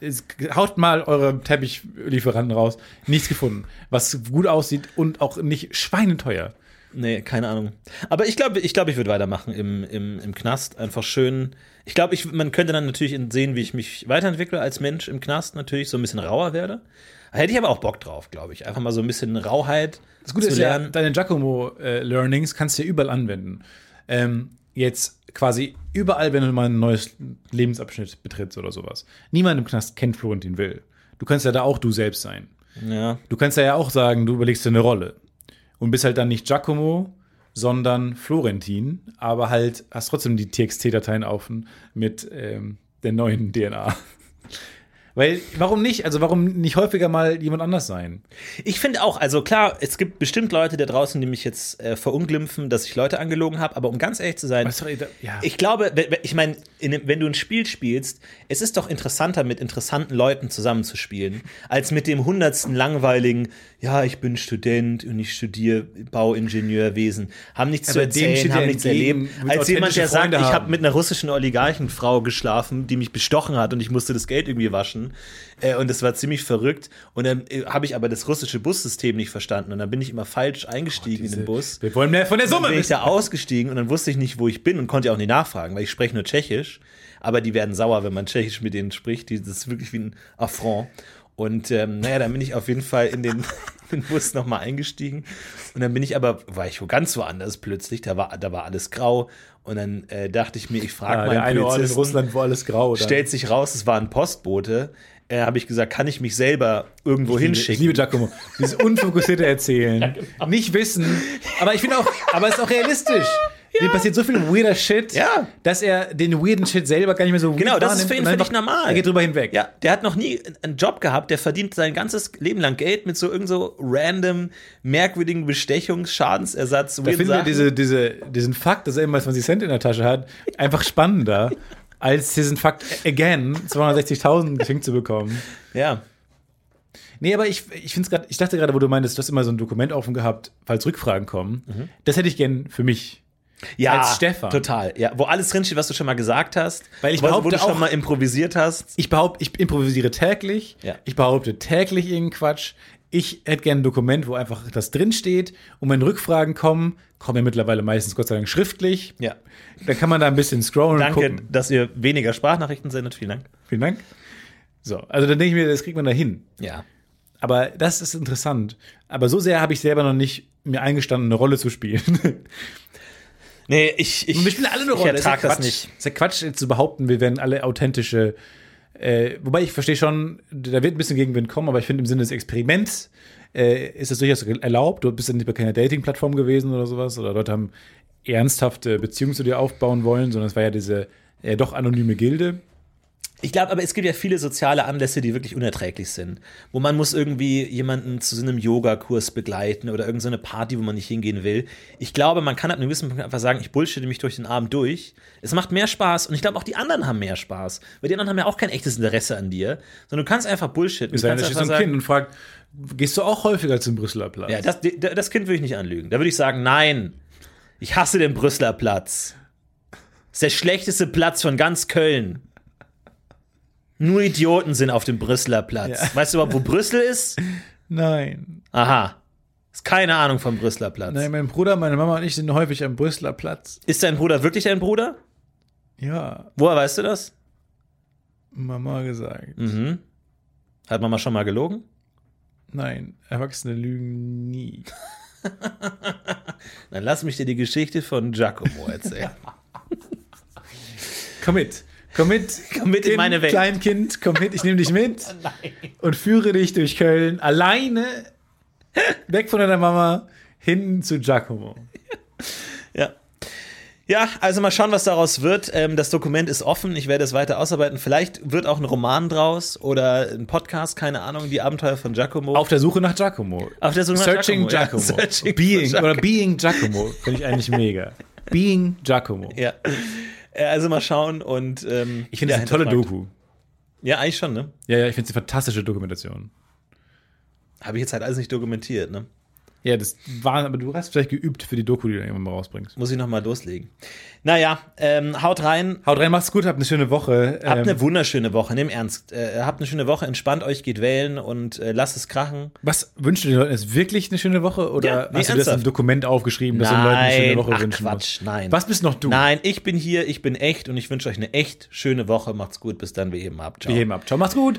Es, haut mal eure Teppichlieferanten raus. Nichts gefunden. Was gut aussieht und auch nicht schweineteuer. Nee, keine Ahnung. Aber ich glaube, ich, glaub, ich würde weitermachen im, im, im Knast. Einfach schön. Ich glaube, ich, man könnte dann natürlich sehen, wie ich mich weiterentwickle als Mensch im Knast, natürlich so ein bisschen rauer werde. Hätte ich aber auch Bock drauf, glaube ich. Einfach mal so ein bisschen Rauheit Das Gute zu ist ja, lernen. deine Giacomo-Learnings kannst du ja überall anwenden. Ähm, jetzt quasi überall, wenn du mal ein neues Lebensabschnitt betrittst oder sowas. Niemand im Knast kennt Florentin Will. Du kannst ja da auch du selbst sein. ja. Du kannst ja auch sagen, du überlegst dir eine Rolle. Und bist halt dann nicht Giacomo, sondern Florentin, aber halt hast trotzdem die TXT-Dateien offen mit ähm, der neuen DNA. Weil, warum nicht? Also, warum nicht häufiger mal jemand anders sein? Ich finde auch, also klar, es gibt bestimmt Leute da draußen, die mich jetzt äh, verunglimpfen, dass ich Leute angelogen habe, aber um ganz ehrlich zu sein, sorry, da- ja. ich glaube, ich meine, wenn du ein Spiel spielst, es ist doch interessanter, mit interessanten Leuten zusammenzuspielen, als mit dem hundertsten langweiligen, ja, ich bin Student und ich studiere Bauingenieurwesen, haben nichts Aber zu erzählen, haben nichts erlebt. Als jemand, der sagt, Freunde ich habe haben. mit einer russischen Oligarchenfrau geschlafen, die mich bestochen hat und ich musste das Geld irgendwie waschen. Äh, und das war ziemlich verrückt. Und dann äh, habe ich aber das russische Bussystem nicht verstanden. Und dann bin ich immer falsch eingestiegen in den Bus. Wir wollen mehr von der Dann Summe bin ich da ausgestiegen und dann wusste ich nicht, wo ich bin und konnte auch nicht nachfragen, weil ich spreche nur Tschechisch. Aber die werden sauer, wenn man Tschechisch mit denen spricht. Die, das ist wirklich wie ein Affront. Und ähm, naja, dann bin ich auf jeden Fall in den, in den Bus nochmal eingestiegen. Und dann bin ich aber, war ich wo ganz woanders plötzlich, da war, da war alles grau. Und dann äh, dachte ich mir, ich frage Ja, mal der eine Ort in Russland, wo alles grau ist. stellt sich raus, es war ein Postbote. Äh, habe ich gesagt, kann ich mich selber irgendwo Ich hinschicken? liebe Giacomo. Dieses unfokussierte Erzählen. genau. Nicht wissen. Aber ich finde auch, aber es ist auch realistisch. Dem passiert so viel weirder Shit, Ja. dass er den weirden Shit selber gar nicht mehr so Genau, das ist für ihn völlig normal. Er geht drüber hinweg. Ja, der hat noch nie einen Job gehabt, der verdient sein ganzes Leben lang Geld mit so irgend so random, merkwürdigen Bestechungs-, Schadensersatz, Da weirden finde ich Sachen. diese, diese, diesen Fakt, dass er immer 20 Cent in der Tasche hat, einfach spannender, als diesen Fakt, again, 260.000 geschenkt zu bekommen. ja. Nee, aber ich, ich finde es gerade, ich dachte gerade, wo du meintest, du hast immer so ein Dokument offen gehabt, falls Rückfragen kommen. Mhm. Das hätte ich gern für mich. Ja, Als Stefan. Total, ja. Wo alles drinsteht, was du schon mal gesagt hast. Weil ich wo, wo behaupte du schon auch- mal improvisiert hast. Ich behaupte, ich improvisiere täglich. Ja. Ich behaupte täglich irgendeinen Quatsch. Ich hätte gerne ein Dokument, wo einfach das drinsteht. Und wenn Rückfragen kommen, kommen ja mittlerweile meistens Gott sei Dank schriftlich. Ja. Dann kann man da ein bisschen scrollen und Danke, gucken. dass ihr weniger Sprachnachrichten sendet. Vielen Dank. Vielen Dank. So, also dann denke ich mir, das kriegt man da hin. Ja. Aber das ist interessant. Aber so sehr habe ich selber noch nicht mir eingestanden, eine Rolle zu spielen. Nee, ich, ich, wir spielen alle eine ich Rolle. ist ja ertrag das nicht. Ist ja Quatsch, jetzt zu behaupten, wir werden alle authentische. Äh, wobei ich verstehe schon, da wird ein bisschen Gegenwind kommen, aber ich finde im Sinne des Experiments äh, ist das durchaus erlaubt. Du bist ja nicht bei keiner Dating-Plattform gewesen oder sowas. Oder Leute haben ernsthafte Beziehungen zu dir aufbauen wollen, sondern es war ja diese äh, doch anonyme Gilde. Ich glaube, aber es gibt ja viele soziale Anlässe, die wirklich unerträglich sind. Wo man muss irgendwie jemanden zu so einem Yogakurs begleiten oder irgendeine so Party, wo man nicht hingehen will. Ich glaube, man kann ab einem gewissen Punkt einfach sagen, ich bullshitte mich durch den Abend durch. Es macht mehr Spaß und ich glaube auch die anderen haben mehr Spaß. Weil die anderen haben ja auch kein echtes Interesse an dir, sondern du kannst einfach bullshitten. Du ja kannst da steht so ein sagen, Kind und fragt, gehst du auch häufiger zum Brüsseler Platz? ja, das, das Kind würde ich nicht anlügen. Da würde ich sagen, nein, ich hasse den Brüsseler Platz. Das ist der schlechteste Platz von ganz Köln. Nur Idioten sind auf dem Brüsseler Platz. Ja. Weißt du überhaupt, wo Brüssel ist? Nein. Aha. Ist keine Ahnung vom Brüsseler Platz. Nein, mein Bruder, meine Mama und ich sind häufig am Brüsseler Platz. Ist dein Bruder wirklich dein Bruder? Ja, Woher weißt du das? Mama gesagt. Mhm. Hat Mama schon mal gelogen? Nein, Erwachsene lügen nie. Dann lass mich dir die Geschichte von Giacomo erzählen. Komm mit. Komm mit. Komm mit in meine Welt. Kleinkind, komm mit, ich nehme dich mit und führe dich durch Köln alleine weg von deiner Mama hin zu Giacomo. Ja. Ja, also mal schauen, was daraus wird. Ähm, das Dokument ist offen. Ich werde es weiter ausarbeiten. Vielleicht wird auch ein Roman draus oder ein Podcast, keine Ahnung, die Abenteuer von Giacomo. Auf der Suche nach Giacomo. Auf der Suche nach Searching Giacomo, Giacomo. ja. Searching Being oder Being Giacomo finde ich eigentlich mega. Being Giacomo. ja. Äh, Also mal schauen und ähm, Ich finde ja, das eine tolle. Doku. Ja, eigentlich schon, ne? Ja, ja, ich finde es eine fantastische Dokumentation. Habe ich jetzt halt alles nicht dokumentiert, ne? Ja, das war, aber du hast vielleicht geübt für die Doku, die du irgendwann mal rausbringst. Muss ich nochmal loslegen. Naja, ähm, haut rein. Haut rein, macht's gut, habt eine schöne Woche. Habt Ähm, eine wunderschöne Woche, nimm ernst. Äh, habt eine schöne Woche, entspannt euch, geht wählen und äh, lasst es krachen. was wünschst du den Leuten? Ist wirklich eine schöne Woche? Oder Ja, nee, hast du das im Dokument aufgeschrieben, dass du den Leuten eine schöne Woche ach wünschen Quatsch, musst? nein. Was bist noch du? Nein, ich bin hier, ich bin echt und ich wünsche euch eine echt schöne Woche. Macht's gut, bis dann, wir heben ab. Ciao. Wir heben ab. Ciao, macht's gut.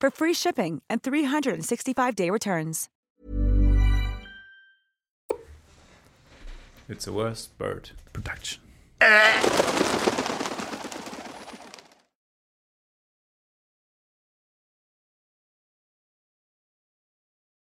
for free shipping and 365-day returns. It's the worst bird production. Eh.